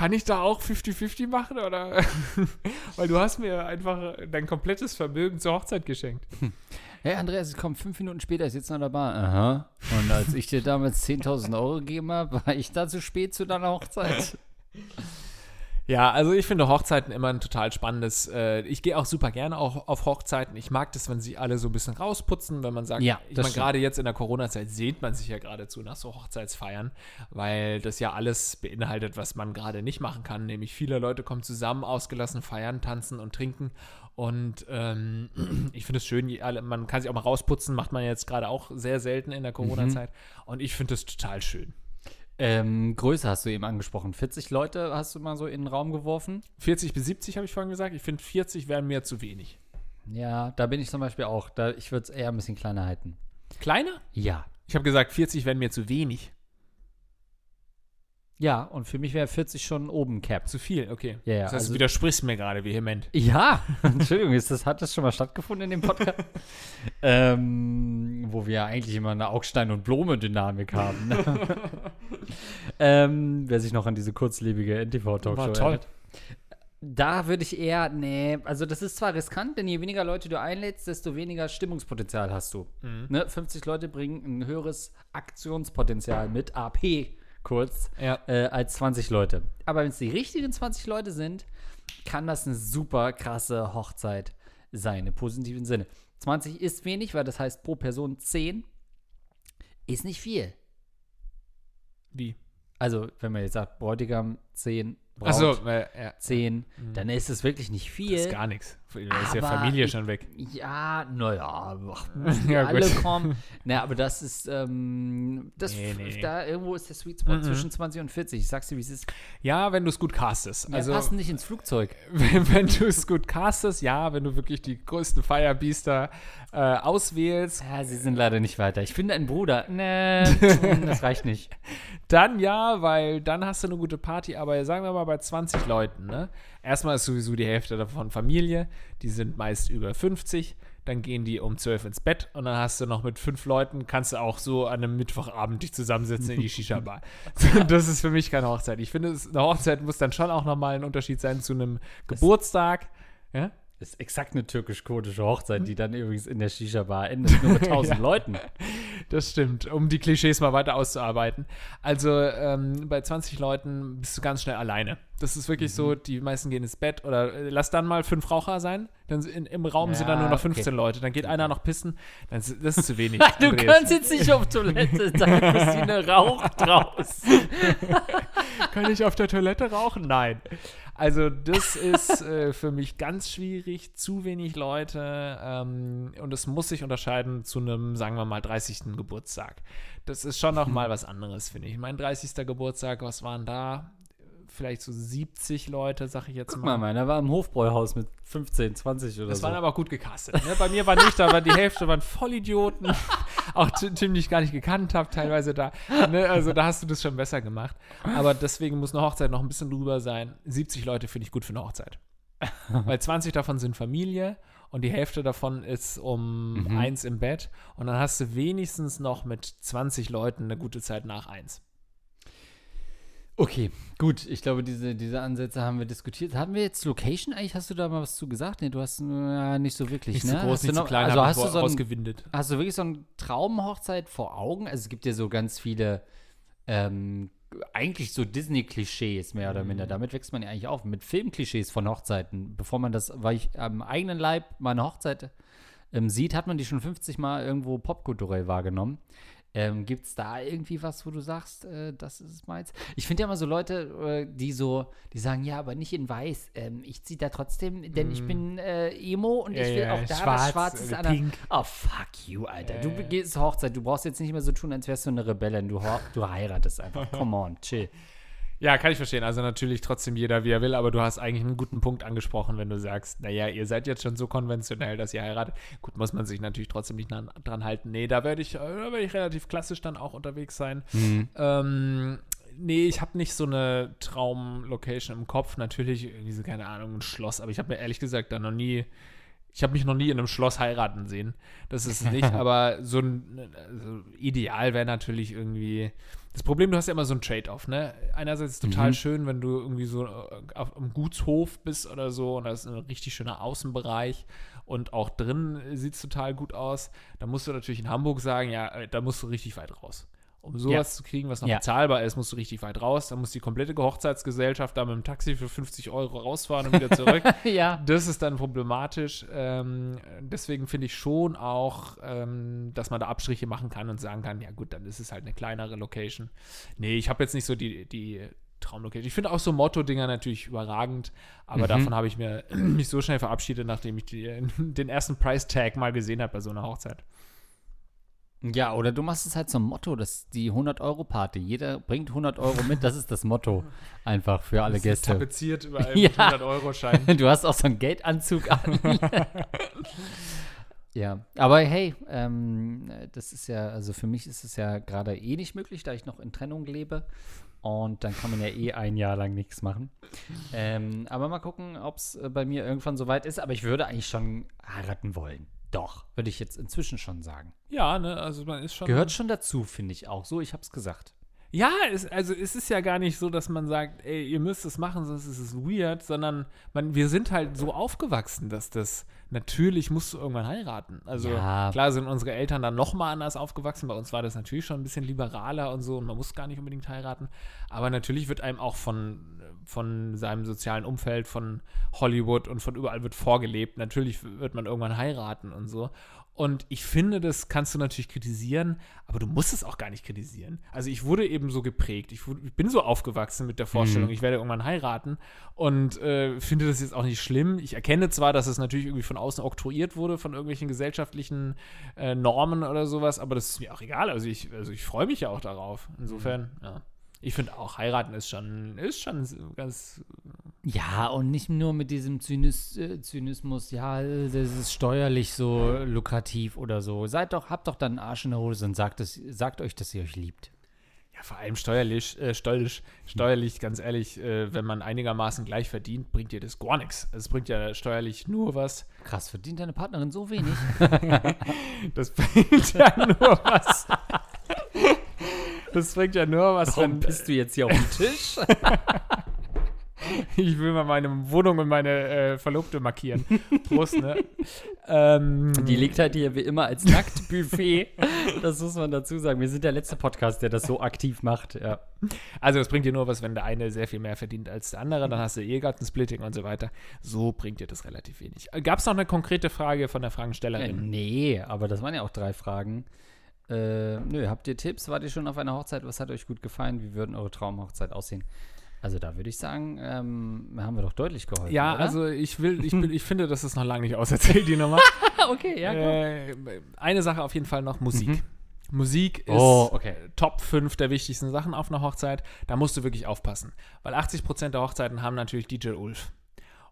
Kann ich da auch 50-50 machen, oder? Weil du hast mir einfach dein komplettes Vermögen zur Hochzeit geschenkt. Hey Andreas, ich komme fünf Minuten später, ich sitze noch dabei. Aha. Und als ich dir damals 10.000 Euro gegeben habe, war ich da zu spät zu deiner Hochzeit. Ja, also ich finde Hochzeiten immer ein total spannendes. Äh, ich gehe auch super gerne auch auf Hochzeiten. Ich mag das, wenn sie alle so ein bisschen rausputzen, wenn man sagt, Ja, ich meine, gerade jetzt in der Corona-Zeit sehnt man sich ja geradezu nach so Hochzeitsfeiern, weil das ja alles beinhaltet, was man gerade nicht machen kann. Nämlich viele Leute kommen zusammen, ausgelassen feiern, tanzen und trinken. Und ähm, ich finde es schön, man kann sich auch mal rausputzen, macht man jetzt gerade auch sehr selten in der Corona-Zeit. Und ich finde es total schön. Ähm, Größe hast du eben angesprochen. 40 Leute hast du mal so in den Raum geworfen. 40 bis 70 habe ich vorhin gesagt. Ich finde 40 wären mir zu wenig. Ja, da bin ich zum Beispiel auch. Da, ich würde es eher ein bisschen kleiner halten. Kleiner? Ja. Ich habe gesagt, 40 wären mir zu wenig. Ja, und für mich wäre 40 schon oben Cap. Zu viel, okay. Ja, ja, das heißt, also- du widersprichst mir gerade vehement. Ja, Entschuldigung, ist das, hat das schon mal stattgefunden in dem Podcast? ähm, wo wir ja eigentlich immer eine Augstein- und Blome-Dynamik haben. ne? ähm, wer sich noch an diese kurzlebige NTV-Talkshow erinnert. Da würde ich eher, nee, also das ist zwar riskant, denn je weniger Leute du einlädst, desto weniger Stimmungspotenzial hast du. Mhm. Ne? 50 Leute bringen ein höheres Aktionspotenzial mit AP kurz Ja. äh, als 20 Leute. Aber wenn es die richtigen 20 Leute sind, kann das eine super krasse Hochzeit sein, im positiven Sinne. 20 ist wenig, weil das heißt pro Person 10 ist nicht viel. Wie? Also, wenn man jetzt sagt, Bräutigam 10, Braut Achso, äh, ja. 10, dann ist es wirklich nicht viel. Das ist gar nichts. Da ist ja Familie ich- schon weg. Ja, naja, Ja, alle gut. kommen. Na, aber das ist, ähm, das, Nee, nee. da irgendwo ist der Sweet Spot Mhm. zwischen 20 und 40. Ich sag's dir, wie es ist. Ja, wenn du es gut castest. Ja, Also, passen nicht ins Flugzeug. wenn, wenn du es gut castest, ja, wenn du wirklich die größten Firebeaster äh, auswählst, Ja, sie sind leider nicht weiter. Ich finde einen Bruder. Nee, das reicht nicht. dann ja, weil dann hast du eine gute Party. Aber sagen wir mal bei 20 Leuten, ne? Erstmal ist sowieso die Hälfte davon Familie. Die sind meist über 50. Dann gehen die um 12 ins Bett und dann hast du noch mit fünf Leuten, kannst du auch so an einem Mittwochabend dich zusammensetzen in die Shisha-Bar. das ist für mich keine Hochzeit. Ich finde, es- eine Hochzeit muss dann schon auch nochmal ein Unterschied sein zu einem Geburtstag. Ja? Das ist exakt eine türkisch-kurdische Hochzeit, die dann übrigens in der Shisha-Bar endet, nur mit 1000 Leuten. Das stimmt, um die Klischees mal weiter auszuarbeiten. Also ähm, bei 20 Leuten bist du ganz schnell alleine. Das ist wirklich so, Mhm. die meisten gehen ins Bett oder äh, lass dann mal fünf Raucher sein. Dann in, im Raum sind dann Ja, nur noch okay. 15 Leute. Dann geht einer noch pissen. Dann das ist zu wenig. Du Andreas. kannst jetzt nicht auf Toilette, da ist Christine raucht raus. Kann ich auf der Toilette rauchen? Nein. Also das ist äh, für mich ganz schwierig, zu wenig Leute ähm, und es muss sich unterscheiden zu einem, sagen wir mal, 30. Geburtstag. Das ist schon noch mal was anderes, finde ich. Mein 30. Geburtstag, was waren da? Vielleicht so 70 Leute, sag ich jetzt Guck mal. mal, meiner war im Hofbräuhaus mit 15, 20 oder Das so. waren aber auch gut gecastet. Ne? Bei mir war nicht, da war die Hälfte waren Vollidioten. auch Tim, Tim, die ich gar nicht gekannt habe, teilweise da. Ne? Also da hast du das schon besser gemacht. Aber deswegen muss eine Hochzeit noch ein bisschen drüber sein. 70 Leute finde ich gut für eine Hochzeit. Weil 20 davon sind Familie und die Hälfte davon ist um Mhm. eins im Bett. Und dann hast du wenigstens noch mit 20 Leuten eine gute Zeit nach eins. Okay, gut. Ich glaube, diese, diese Ansätze haben wir diskutiert. Hatten wir jetzt Location eigentlich? Hast du da mal was zu gesagt? Nee, du hast äh, nicht so wirklich, Nicht ne? zu groß, hast nicht noch, klein, Also hast du, so ein, ausgewindet. hast du wirklich so eine Traumhochzeit vor Augen? Also es gibt ja so ganz viele, ähm, eigentlich so Disney-Klischees mehr oder Mhm. minder. Damit wächst man ja eigentlich auf. Mit Filmklischees von Hochzeiten. Bevor man das, weil ich am eigenen Leib meine Hochzeit ähm, sieht, hat man die schon 50 Mal irgendwo popkulturell wahrgenommen. Ähm, Gibt es da irgendwie was, wo du sagst, äh, das ist meins? Ich finde ja immer so Leute, äh, die so, die sagen, ja, aber nicht in weiß. Ähm, ich ziehe da trotzdem, denn ich bin äh, Emo und Mm. Ja, ich will ja, auch da schwarz, was Schwarzes äh, an. pink. Oh, fuck you, Alter. Du gehst zur Hochzeit. Du brauchst jetzt nicht mehr so tun, als wärst du eine Rebellin. Du, du heiratest einfach. Come on, chill. Ja, kann ich verstehen. Also natürlich trotzdem jeder, wie er will, aber du hast eigentlich einen guten Punkt angesprochen, wenn du sagst, naja, ihr seid jetzt schon so konventionell, dass ihr heiratet. Gut, muss man sich natürlich trotzdem nicht dran halten. Nee, da werde ich, äh, da werde ich relativ klassisch dann auch unterwegs sein. Ähm, nee, ich habe nicht so eine Traumlocation im Kopf. Natürlich irgendwie so, keine Ahnung, ein Schloss, aber ich habe mir ehrlich gesagt da noch nie ich habe mich noch nie in einem Schloss heiraten sehen. Das ist nicht, aber so ein also ideal wäre natürlich irgendwie. Das Problem, du hast ja immer so ein Trade-off, ne? Einerseits ist es total Mhm. schön, wenn du irgendwie so äh, auf einem Gutshof bist oder so und da ist ein richtig schöner Außenbereich und auch drin sieht es total gut aus. Da musst du natürlich in Hamburg sagen, ja, äh, da musst du richtig weit raus. Um sowas Ja. zu kriegen, was noch Ja. bezahlbar ist, musst du richtig weit raus. Dann muss die komplette Hochzeitsgesellschaft da mit dem Taxi für 50 Euro rausfahren und wieder zurück. ja. Das ist dann problematisch. Ähm, deswegen finde ich schon auch, ähm, dass man da Abstriche machen kann und sagen kann, ja gut, dann ist es halt eine kleinere Location. Nee, ich habe jetzt nicht so die, die Traumlocation. Ich finde auch so Motto-Dinger natürlich überragend, aber Mhm. davon habe ich mir nicht so schnell verabschiedet, nachdem ich die, den ersten Price-Tag mal gesehen habe bei so einer Hochzeit. Ja, oder du machst es halt zum Motto, dass die 100-Euro-Party. Jeder bringt 100 Euro mit. Das ist das Motto einfach für alle Das Gäste. Tapeziert überall Ja. mit 100-Euro-Scheinen. Du hast auch so einen Geldanzug an. ja, aber hey, ähm, das ist ja, also für mich ist es ja gerade eh nicht möglich, da ich noch in Trennung lebe. Und dann kann man ja eh ein Jahr lang nichts machen. Ähm, aber mal gucken, ob es bei mir irgendwann soweit ist. Aber ich würde eigentlich schon heiraten wollen. Doch, würde ich jetzt inzwischen schon sagen. Ja, ne, also man ist schon. Gehört schon dazu, finde ich auch. So, ich habe es gesagt. Ja, es, also es ist ja gar nicht so, dass man sagt, ey, ihr müsst es machen, sonst ist es weird, sondern man, wir sind halt so aufgewachsen, dass das natürlich musst du irgendwann heiraten. Also Ja. klar sind unsere Eltern dann noch mal anders aufgewachsen. Bei uns war das natürlich schon ein bisschen liberaler und so und man muss gar nicht unbedingt heiraten. Aber natürlich wird einem auch von, von seinem sozialen Umfeld, von Hollywood und von überall wird vorgelebt. Natürlich wird man irgendwann heiraten und so. Und ich finde, das kannst du natürlich kritisieren, aber du musst es auch gar nicht kritisieren. Also ich wurde eben so geprägt. Ich, wurde, ich bin so aufgewachsen mit der Vorstellung, ich werde irgendwann heiraten und äh, finde das jetzt auch nicht schlimm. Ich erkenne zwar, dass es natürlich irgendwie von außen oktroyiert wurde, von irgendwelchen gesellschaftlichen äh, Normen oder sowas, aber das ist mir auch egal. Also ich, also ich freue mich ja auch darauf. Insofern, ja. Ich finde auch, heiraten ist schon, ist schon ganz Ja, und nicht nur mit diesem Zynis, äh, Zynismus, ja, das ist steuerlich so lukrativ oder so. Seid doch, habt doch dann einen Arsch in der Hose und sagt, es, sagt euch, dass ihr euch liebt. Ja, vor allem steuerlich, äh, steuerlich, steuerlich, ganz ehrlich, äh, wenn man einigermaßen gleich verdient, bringt dir das gar nichts. Es bringt ja steuerlich nur was. Krass, verdient deine Partnerin so wenig? Das bringt ja nur was. Das bringt ja nur was, Warum bist du jetzt hier auf dem Tisch? ich will mal meine Wohnung und meine äh, Verlobte markieren. Prost, ne? ähm, Die liegt halt hier wie immer als Nacktbuffet. Das muss man dazu sagen. Wir sind der letzte Podcast, der das so aktiv macht. Ja. Also es bringt dir nur was, wenn der eine sehr viel mehr verdient als der andere, dann hast du Ehegattensplitting und so weiter. So bringt dir das relativ wenig. Gab es noch eine konkrete Frage von der Äh, Fragenstellerin? nee, aber das waren ja auch drei Fragen. Äh, nö, habt ihr Tipps? Wart ihr schon auf einer Hochzeit? Was hat euch gut gefallen? Wie würden eure Traumhochzeit aussehen? Also da würde ich sagen, ähm, haben wir doch deutlich geholfen. Ja, oder? also ich will, ich bin, ich finde, das ist noch lange nicht auserzählt, die Nummer. okay, ja, äh, eine Sache auf jeden Fall noch, Musik. Mhm. Musik ist Oh, okay. Top 5 der wichtigsten Sachen auf einer Hochzeit. Da musst du wirklich aufpassen. Weil 80% der Hochzeiten haben natürlich DJ Ulf.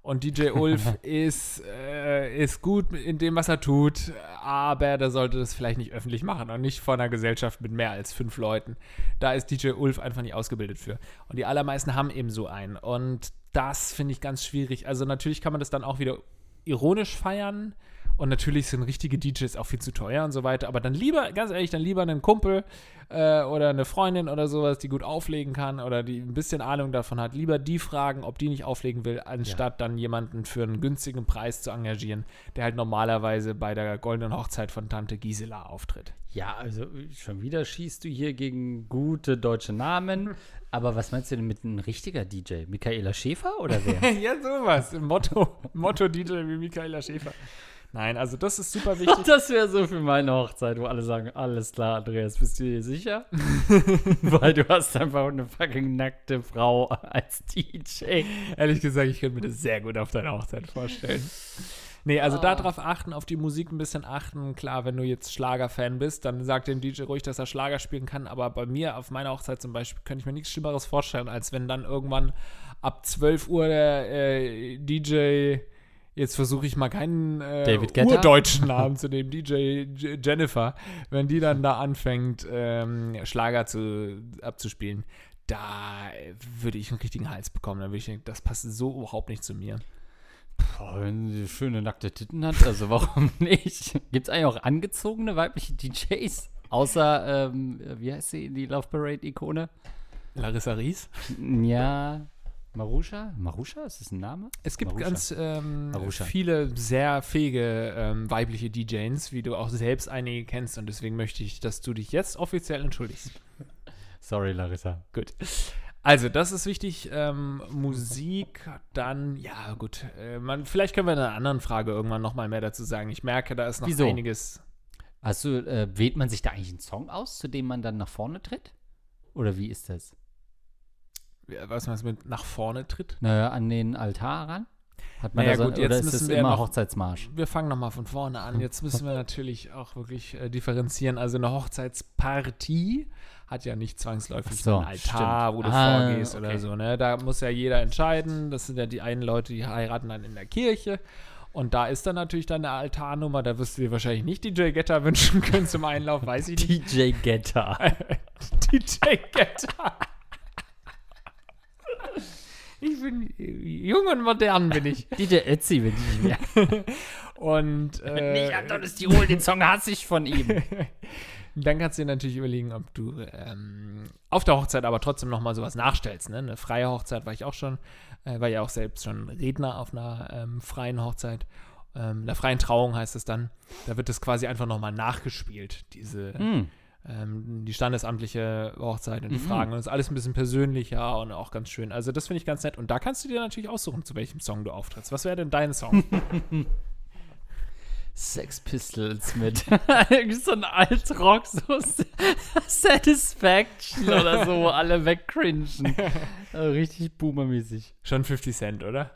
Und DJ Ulf ist, äh, ist gut in dem, was er tut, aber der sollte das vielleicht nicht öffentlich machen und nicht vor einer Gesellschaft mit mehr als fünf Leuten. Da ist DJ Ulf einfach nicht ausgebildet für. Und die allermeisten haben eben so einen. Und das finde ich ganz schwierig. Also natürlich kann man das dann auch wieder ironisch feiern. Und natürlich sind richtige DJs auch viel zu teuer und so weiter. Aber dann lieber, ganz ehrlich, dann lieber einen Kumpel äh, oder eine Freundin oder sowas, die gut auflegen kann oder die ein bisschen Ahnung davon hat. Lieber die fragen, ob die nicht auflegen will, anstatt dann jemanden für einen günstigen Preis zu engagieren, der halt normalerweise bei der goldenen Hochzeit von Tante Gisela auftritt. Ja, also schon wieder schießt du hier gegen gute deutsche Namen. Aber was meinst du denn mit einem richtiger DJ? Michaela Schäfer oder wer? ja, sowas. Motto, Motto DJ wie Michaela Schäfer. Nein, also das ist super wichtig. das wäre so für meine Hochzeit, wo alle sagen, alles klar, Andreas, bist du dir sicher? Weil du hast einfach eine fucking nackte Frau als DJ. Ehrlich gesagt, ich könnte mir das sehr gut auf deiner Hochzeit vorstellen. Nee, also Ah. darauf achten, auf die Musik ein bisschen achten. Klar, wenn du jetzt Schlagerfan bist, dann sag dem DJ ruhig, dass er Schlager spielen kann. Aber bei mir, auf meiner Hochzeit zum Beispiel, könnte ich mir nichts Schlimmeres vorstellen, als wenn dann irgendwann ab 12 Uhr der äh, DJ, jetzt versuche ich mal keinen äh, urdeutschen Namen zu nehmen, DJ Jennifer, wenn die dann da anfängt, ähm, Schlager zu, abzuspielen. Da würde ich einen richtigen Hals bekommen. Da würde ich denken, das passt so überhaupt nicht zu mir. Boah, wenn sie schöne nackte Titten hat, also warum nicht? Gibt es eigentlich auch angezogene weibliche DJs? Außer, ähm, wie heißt sie, die Love Parade-Ikone? Larissa Ries? Ja, Marusha? Marusha? Ist das ein Name? Es gibt Marusha. ganz ähm, viele sehr fähige ähm, weibliche DJs, wie du auch selbst einige kennst. Und deswegen möchte ich, dass du dich jetzt offiziell entschuldigst. Sorry, Larissa. Gut. Also, das ist wichtig. Ähm, Musik, dann, ja, gut. Äh, man, vielleicht können wir in einer anderen Frage irgendwann nochmal mehr dazu sagen. Ich merke, da ist noch Wieso? einiges. Du, äh, wählt man sich da eigentlich einen Song aus, zu dem man dann nach vorne tritt? Oder wie ist das? Was man mit nach vorne tritt. Naja, an den Altar ran? Hat man Naja, da so, gut, oder jetzt müssen wir immer noch- Hochzeitsmarsch? Wir fangen nochmal von vorne an. Jetzt müssen wir natürlich auch wirklich äh, differenzieren. Also eine Hochzeitspartie hat ja nicht zwangsläufig so, einen Altar, stimmt. wo du Ah, vorgehst oder okay. so. Ne? Da muss ja jeder entscheiden. Das sind ja die einen Leute, die heiraten dann in der Kirche. Und da ist dann natürlich dann eine Altarnummer. Da wirst du dir wahrscheinlich nicht DJ Getter wünschen können zum Einlauf, weiß ich nicht. DJ Getter. DJ Getter. Ich bin jung und modern, bin ich. DJ Ötzi, wenn ich mehr. Und äh, Nicht Antonis Tirol, den Song hasse ich von ihm. Dann kannst du dir natürlich überlegen, ob du ähm, auf der Hochzeit aber trotzdem noch mal sowas nachstellst. Ne? Eine freie Hochzeit war ich auch schon, äh, war ja auch selbst schon Redner auf einer ähm, freien Hochzeit. Ähm, einer freien Trauung heißt es dann. Da wird es quasi einfach noch mal nachgespielt, diese Hm. Ähm, die standesamtliche Hochzeit und die Mhm. Fragen. Und das ist alles ein bisschen persönlicher und auch ganz schön. Also das finde ich ganz nett. Und da kannst du dir natürlich aussuchen, zu welchem Song du auftrittst. Was wäre denn dein Song? Sex Pistols mit so ein Altrock, so Satisfaction oder so, wo alle wegcringen. Also richtig boomermäßig. schon 50 Cent, oder?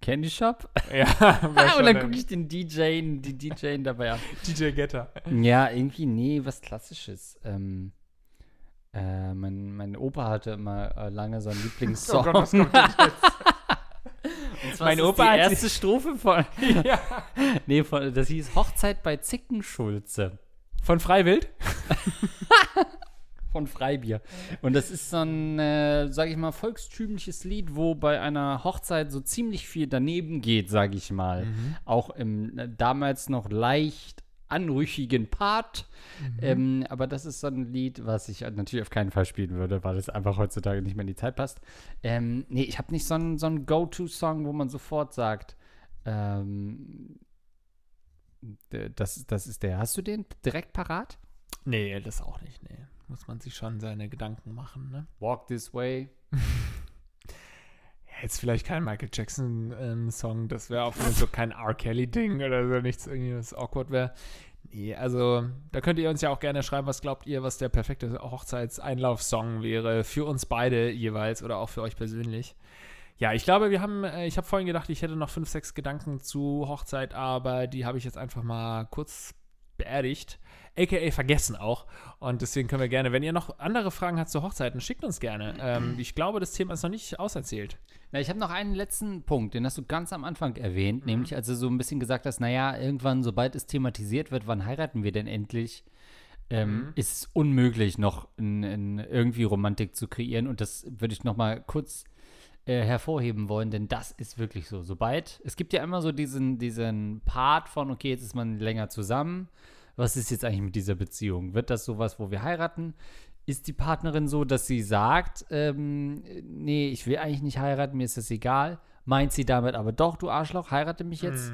Candy Shop? Ja, Ah, und dann gucke ich den DJ, die DJ dabei an. DJ Getter. Ja, irgendwie, nee, was Klassisches. Ähm, äh, mein, mein Opa hatte immer äh, lange so einen Lieblingssong. Oh Gott, was kommt denn jetzt? Und zwar mein Opa die hat erste Strophe von. ja. Nee, von, das hieß Hochzeit bei Zickenschulze. Von Freiwild? Von Freibier. Und das ist so ein, äh, sage ich mal, volkstümliches Lied, wo bei einer Hochzeit so ziemlich viel daneben geht, sage ich mal. Auch im äh, damals noch leicht anrüchigen Part. Ähm, aber das ist so ein Lied, was ich natürlich auf keinen Fall spielen würde, weil es einfach heutzutage nicht mehr in die Zeit passt. Ähm, nee, ich habe nicht so einen, so Go-To-Song, wo man sofort sagt, ähm, das, das ist der. Hast du den direkt parat? Nee, das auch nicht, nee. Muss man sich schon seine Gedanken machen, ne? Walk This Way. Ja, jetzt vielleicht kein Michael Jackson-Song, das wäre auch so kein R. Kelly-Ding oder so, nichts irgendwie, was awkward wäre. Nee, also da könnt ihr uns ja auch gerne schreiben, was glaubt ihr, was der perfekte Hochzeitseinlauf-Song wäre für uns beide jeweils oder auch für euch persönlich. Ja, ich glaube, wir haben, äh, ich habe vorhin gedacht, ich hätte noch fünf, sechs Gedanken zu Hochzeit, aber die habe ich jetzt einfach mal kurz beerdigt, aka vergessen auch. Und deswegen können wir gerne, wenn ihr noch andere Fragen habt zu Hochzeiten, schickt uns gerne. Ähm, ich glaube, das Thema ist noch nicht auserzählt. Na, ich habe noch einen letzten Punkt, den hast du ganz am Anfang erwähnt, nämlich als du so ein bisschen gesagt hast, naja, irgendwann, sobald es thematisiert wird, wann heiraten wir denn endlich, ähm, ist es unmöglich, noch in, in irgendwie Romantik zu kreieren. Und das würde ich noch mal kurz äh, hervorheben wollen, denn das ist wirklich so. Sobald, es gibt ja immer so diesen, diesen Part von, okay, jetzt ist man länger zusammen. Was ist jetzt eigentlich mit dieser Beziehung? Wird das sowas, wo wir heiraten? Ist die Partnerin so, dass sie sagt, ähm, nee, ich will eigentlich nicht heiraten, mir ist das egal? Meint sie damit aber doch, du Arschloch, heirate mich jetzt,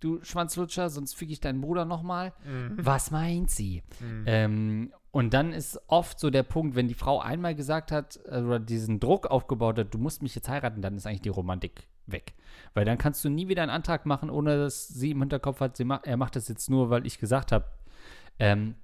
du Schwanzlutscher, sonst fick ich deinen Bruder nochmal? Was meint sie? Ähm, und dann ist oft so der Punkt, wenn die Frau einmal gesagt hat äh, oder diesen Druck aufgebaut hat, du musst mich jetzt heiraten, dann ist eigentlich die Romantik weg. Weil dann kannst du nie wieder einen Antrag machen, ohne dass sie im Hinterkopf hat, sie ma er macht das jetzt nur, weil ich gesagt habe. Ähm,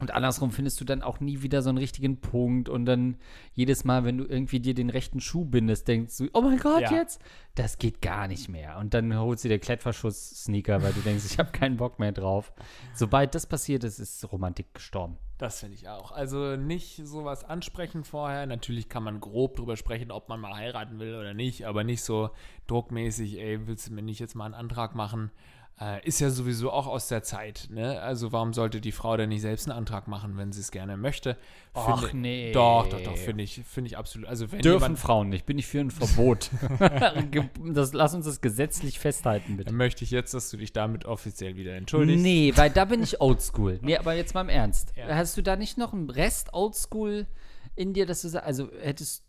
und andersrum findest du dann auch nie wieder so einen richtigen Punkt. Und dann jedes Mal, wenn du irgendwie dir den rechten Schuh bindest, denkst du, oh mein Gott, Ja. jetzt? Das geht gar nicht mehr. Und dann holst du dir Klettverschluss-Sneaker, weil du denkst, ich habe keinen Bock mehr drauf. Sobald das passiert ist, ist Romantik gestorben. Das finde ich auch. Also nicht sowas ansprechen vorher. Natürlich kann man grob drüber sprechen, ob man mal heiraten will oder nicht, aber nicht so druckmäßig, ey, willst du mir nicht jetzt mal einen Antrag machen? Äh, ist ja sowieso auch aus der Zeit, ne? Also warum sollte die Frau denn nicht selbst einen Antrag machen, wenn sie es gerne möchte? Och, Finde- nee. Doch, doch, doch, finde ich, finde ich absolut. Also wenn Dürfen jemand, Frauen nicht. Bin ich für ein Verbot. Das, lass uns das gesetzlich festhalten, bitte. dann möchte ich jetzt, dass du dich damit offiziell wieder entschuldigst. Nee, weil da bin ich oldschool. Nee, aber jetzt mal im Ernst. Ja. Hast du da nicht noch einen Rest oldschool in dir, dass du sagst, also hättest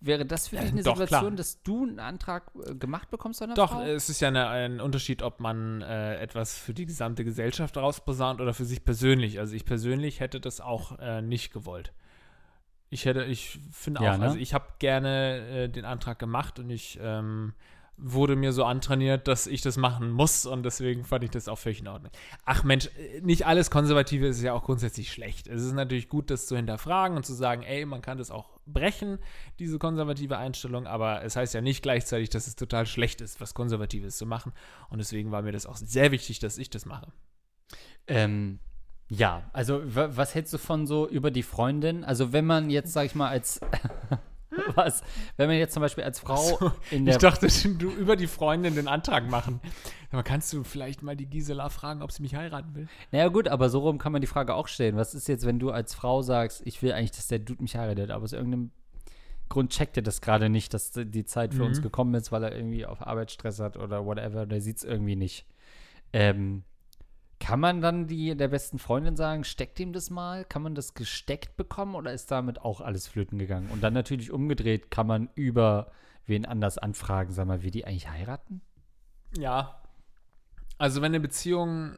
wäre das für dich eine doch, Situation, klar. dass du einen Antrag äh, gemacht bekommst von einer Doch, Frau? es ist ja eine, ein Unterschied, ob man äh, etwas für die gesamte Gesellschaft rausposaunt oder für sich persönlich. Also ich persönlich hätte das auch äh, nicht gewollt. Ich hätte, ich finde Ja, auch, ne? also ich habe gerne äh, den Antrag gemacht und ich ähm, wurde mir so antrainiert, dass ich das machen muss und deswegen fand ich das auch völlig in Ordnung. Ach Mensch, äh, nicht alles Konservative ist ja auch grundsätzlich schlecht. Es ist natürlich gut, das zu hinterfragen und zu sagen, ey, man kann das auch brechen, diese konservative Einstellung, aber es heißt ja nicht gleichzeitig, dass es total schlecht ist, was Konservatives zu machen und deswegen war mir das auch sehr wichtig, dass ich das mache. Ähm, ja, also wa- was hältst du von so über die Freundin? Also wenn man jetzt, sag ich mal, als was, wenn man jetzt zum Beispiel als Frau in der Ich dachte, du über die Freundin den Antrag machen. Aber kannst du vielleicht mal die Gisela fragen, ob sie mich heiraten will? Naja, gut, aber so rum kann man die Frage auch stellen. Was ist jetzt, wenn du als Frau sagst, ich will eigentlich, dass der Dude mich heiratet, aber aus irgendeinem Grund checkt er das gerade nicht, dass die Zeit für uns Mhm. gekommen ist, weil er irgendwie auf Arbeit Stress hat oder whatever, der sieht es irgendwie nicht. Ähm, kann man dann die der besten Freundin sagen, steckt ihm das mal? Kann man das gesteckt bekommen oder ist damit auch alles flöten gegangen? Und dann natürlich umgedreht, kann man über wen anders anfragen, sag mal, will die eigentlich heiraten? Ja. Also wenn eine Beziehung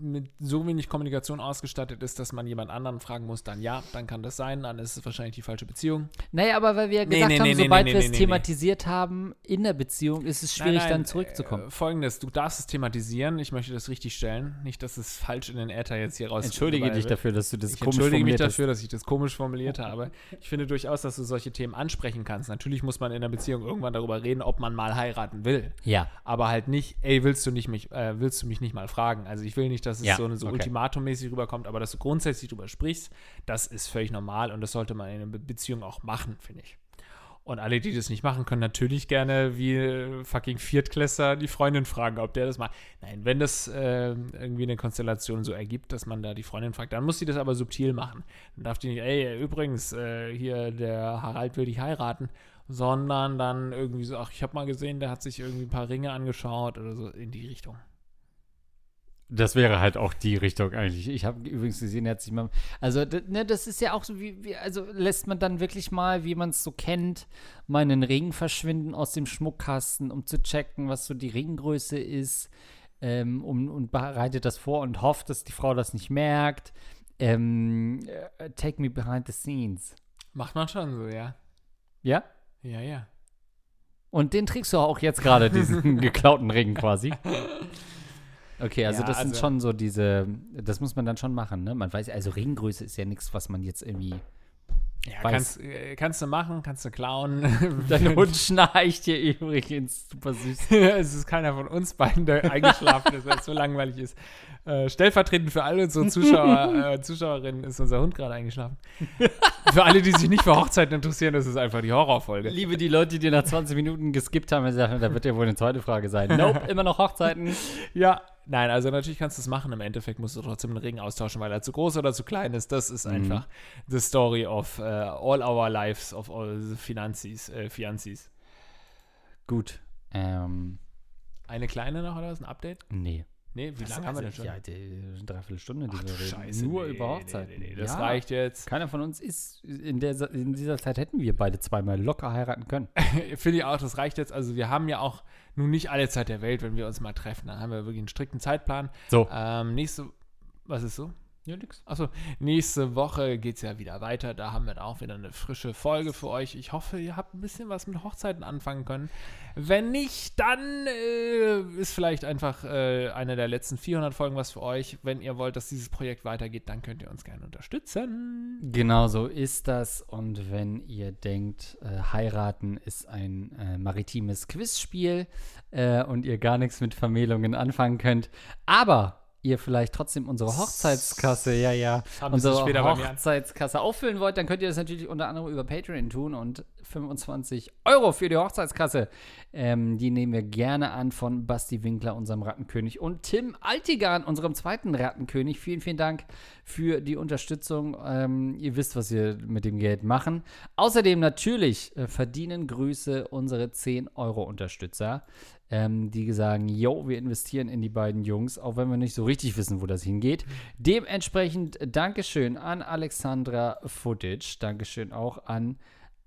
mit so wenig Kommunikation ausgestattet ist, dass man jemand anderen fragen muss, dann ja, dann kann das sein, dann ist es wahrscheinlich die falsche Beziehung. Naja, aber weil wir ja Nee, gesagt nee, haben, nee, nee, sobald nee, wir nee, es nee, thematisiert haben in der Beziehung, ist es schwierig, Nein, nein, dann zurückzukommen. Äh, Folgendes, du darfst es thematisieren, ich möchte das richtig stellen, nicht, dass es falsch in den Äther jetzt hier raus Entschuldige dich dafür, dass du das Ich komisch entschuldige mich dafür, dass ich das komisch formuliert habe. Ich finde durchaus, dass du solche Themen ansprechen kannst. Natürlich muss man in einer Beziehung irgendwann darüber reden, ob man mal heiraten will. Ja. Aber halt nicht, ey, willst du, nicht mich, äh, willst du mich nicht mal fragen? Also ich will nicht, dass es Ja, so, eine, so okay. ultimatummäßig rüberkommt, aber dass du grundsätzlich drüber sprichst, das ist völlig normal und das sollte man in einer Be Beziehung auch machen, finde ich. Und alle, die das nicht machen, können natürlich gerne wie äh, fucking Viertklässler die Freundin fragen, ob der das macht. Nein, wenn das äh, irgendwie eine Konstellation so ergibt, dass man da die Freundin fragt, dann muss sie das aber subtil machen. Dann darf die nicht, ey, übrigens, äh, hier der Harald will dich heiraten, sondern dann irgendwie so, ach, ich habe mal gesehen, der hat sich irgendwie ein paar Ringe angeschaut oder so in die Richtung. Das wäre halt auch die Richtung eigentlich. Ich habe übrigens gesehen, er hat sich mal. Also, ne, das ist ja auch so wie, wie also lässt man dann wirklich mal, wie man es so kennt, mal einen Ring verschwinden aus dem Schmuckkasten, um zu checken, was so die Ringgröße ist, ähm, um, und bereitet das vor und hofft, dass die Frau das nicht merkt. Ähm, äh, take me behind the scenes. Macht man schon so, ja. Ja? Ja, ja. Und den trägst du auch jetzt gerade, diesen geklauten Ring quasi. Okay, also Ja, das sind also- schon so diese, das muss man dann schon machen, ne? Man weiß, also Ringgröße ist ja nichts, was man jetzt irgendwie. Ja, kannst, äh, kannst du machen, kannst du klauen. Dein Hund schnarcht hier übrigens, super süß. es ist keiner von uns beiden, der eingeschlafen ist, weil es so langweilig ist. Äh, stellvertretend für alle unsere Zuschauer, äh, Zuschauerinnen ist unser Hund gerade eingeschlafen. für alle, die sich nicht für Hochzeiten interessieren, das ist einfach die Horrorfolge. Liebe die Leute, die nach 20 Minuten geskippt haben, sagen, da wird ja wohl eine zweite Frage sein. Nope, immer noch Hochzeiten. Ja, nein, also natürlich kannst du es machen. Im Endeffekt musst du trotzdem einen Ring austauschen, weil er zu groß oder zu klein ist. Das ist einfach the story of uh, all our lives, of all the Finanzis, äh, Fianzis. Gut. Ähm, Eine kleine noch oder was? Ein Update? nee. Nee, wie lange haben wir denn schon? Ja, die dreiviertel Stunde, die Ach, wir reden. Scheiße, Nur nee, über Hochzeiten. Nee, nee, das ja. reicht jetzt. Keiner von uns ist, in, der, in dieser Zeit hätten wir beide zweimal locker heiraten können. Finde ich auch, das reicht jetzt. Also wir haben ja auch nun nicht alle Zeit der Welt, wenn wir uns mal treffen. Dann haben wir wirklich einen strikten Zeitplan. So. Ähm, nächste, was ist so? Ja, nix. Achso, nächste Woche geht es ja wieder weiter. Da haben wir dann auch wieder eine frische Folge für euch. Ich hoffe, ihr habt ein bisschen was mit Hochzeiten anfangen können. Wenn nicht, dann äh, ist vielleicht einfach äh, eine der letzten 400 Folgen was für euch. Wenn ihr wollt, dass dieses Projekt weitergeht, dann könnt ihr uns gerne unterstützen. Genau so ist das. Und wenn ihr denkt, äh, heiraten ist ein äh, maritimes Quizspiel äh, und ihr gar nichts mit Vermählungen anfangen könnt, aber ihr vielleicht trotzdem unsere Hochzeitskasse, ja, ja, Haben unsere. Hochzeitskasse auffüllen wollt, dann könnt ihr das natürlich unter anderem über Patreon tun und 25 Euro für die Hochzeitskasse. Ähm, die nehmen wir gerne an von Basti Winkler, unserem Rattenkönig, und Tim Altigan, unserem zweiten Rattenkönig. Vielen, vielen Dank für die Unterstützung. Ähm, ihr wisst, was wir mit dem Geld machen. Außerdem natürlich äh, verdienen Grüße unsere 10-Euro-Unterstützer ähm, die sagen, yo, wir investieren in die beiden Jungs, auch wenn wir nicht so richtig wissen, wo das hingeht. Dementsprechend Dankeschön an Alexandra Footage, Dankeschön auch an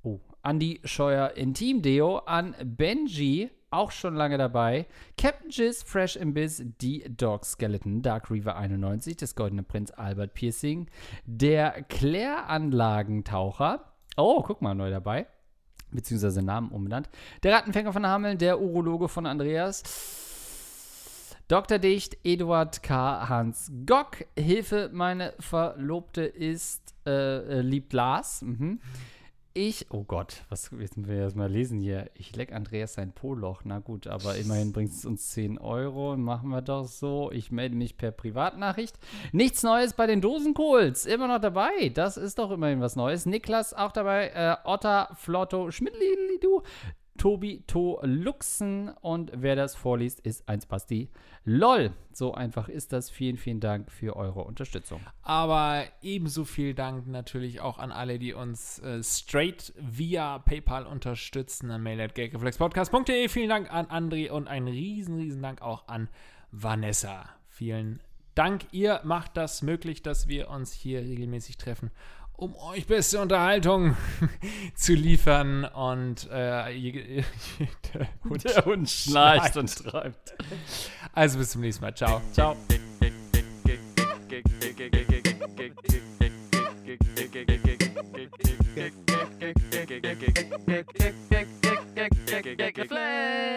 oh, Andy Scheuer Intim Deo, an Benji, auch schon lange dabei, Captain Jizz, Fresh Imbiss, die Dog Skeleton, Dark Reaver 91, das Goldene Prinz Albert Piercing, der Claire Anlagentaucher, oh, guck mal, neu dabei, beziehungsweise Namen umbenannt. Der Rattenfänger von Hameln, der Urologe von Andreas. Dr. Dicht, Eduard K., Hans Gock. Hilfe, meine Verlobte ist, äh, äh liebt Lars. Mhm. Ich, oh Gott, was müssen wir erstmal lesen hier? Ich leck Andreas sein Poloch. Na gut, aber immerhin bringt es uns 10 Euro. Machen wir doch so. Ich melde mich per Privatnachricht. Nichts Neues bei den Dosenkohls. Immer noch dabei. Das ist doch immerhin was Neues. Niklas auch dabei. Äh, Otter, Flotto, Schmidli, Tobi To Luxen und wer das vorliest, ist 1 Basti. LOL. So einfach ist das. Vielen, vielen Dank für eure Unterstützung. Aber ebenso viel Dank natürlich auch an alle, die uns äh, straight via PayPal unterstützen. An mail at gagreflexpodcast.de. Vielen Dank an André und einen riesen, riesen Dank auch an Vanessa. Vielen Dank. Ihr macht das möglich, dass wir uns hier regelmäßig treffen um euch beste Unterhaltung zu liefern. Und äh, der, Hund der Hund schnarcht und treibt. Also bis zum nächsten Mal. Ciao. Ciao. Geflex.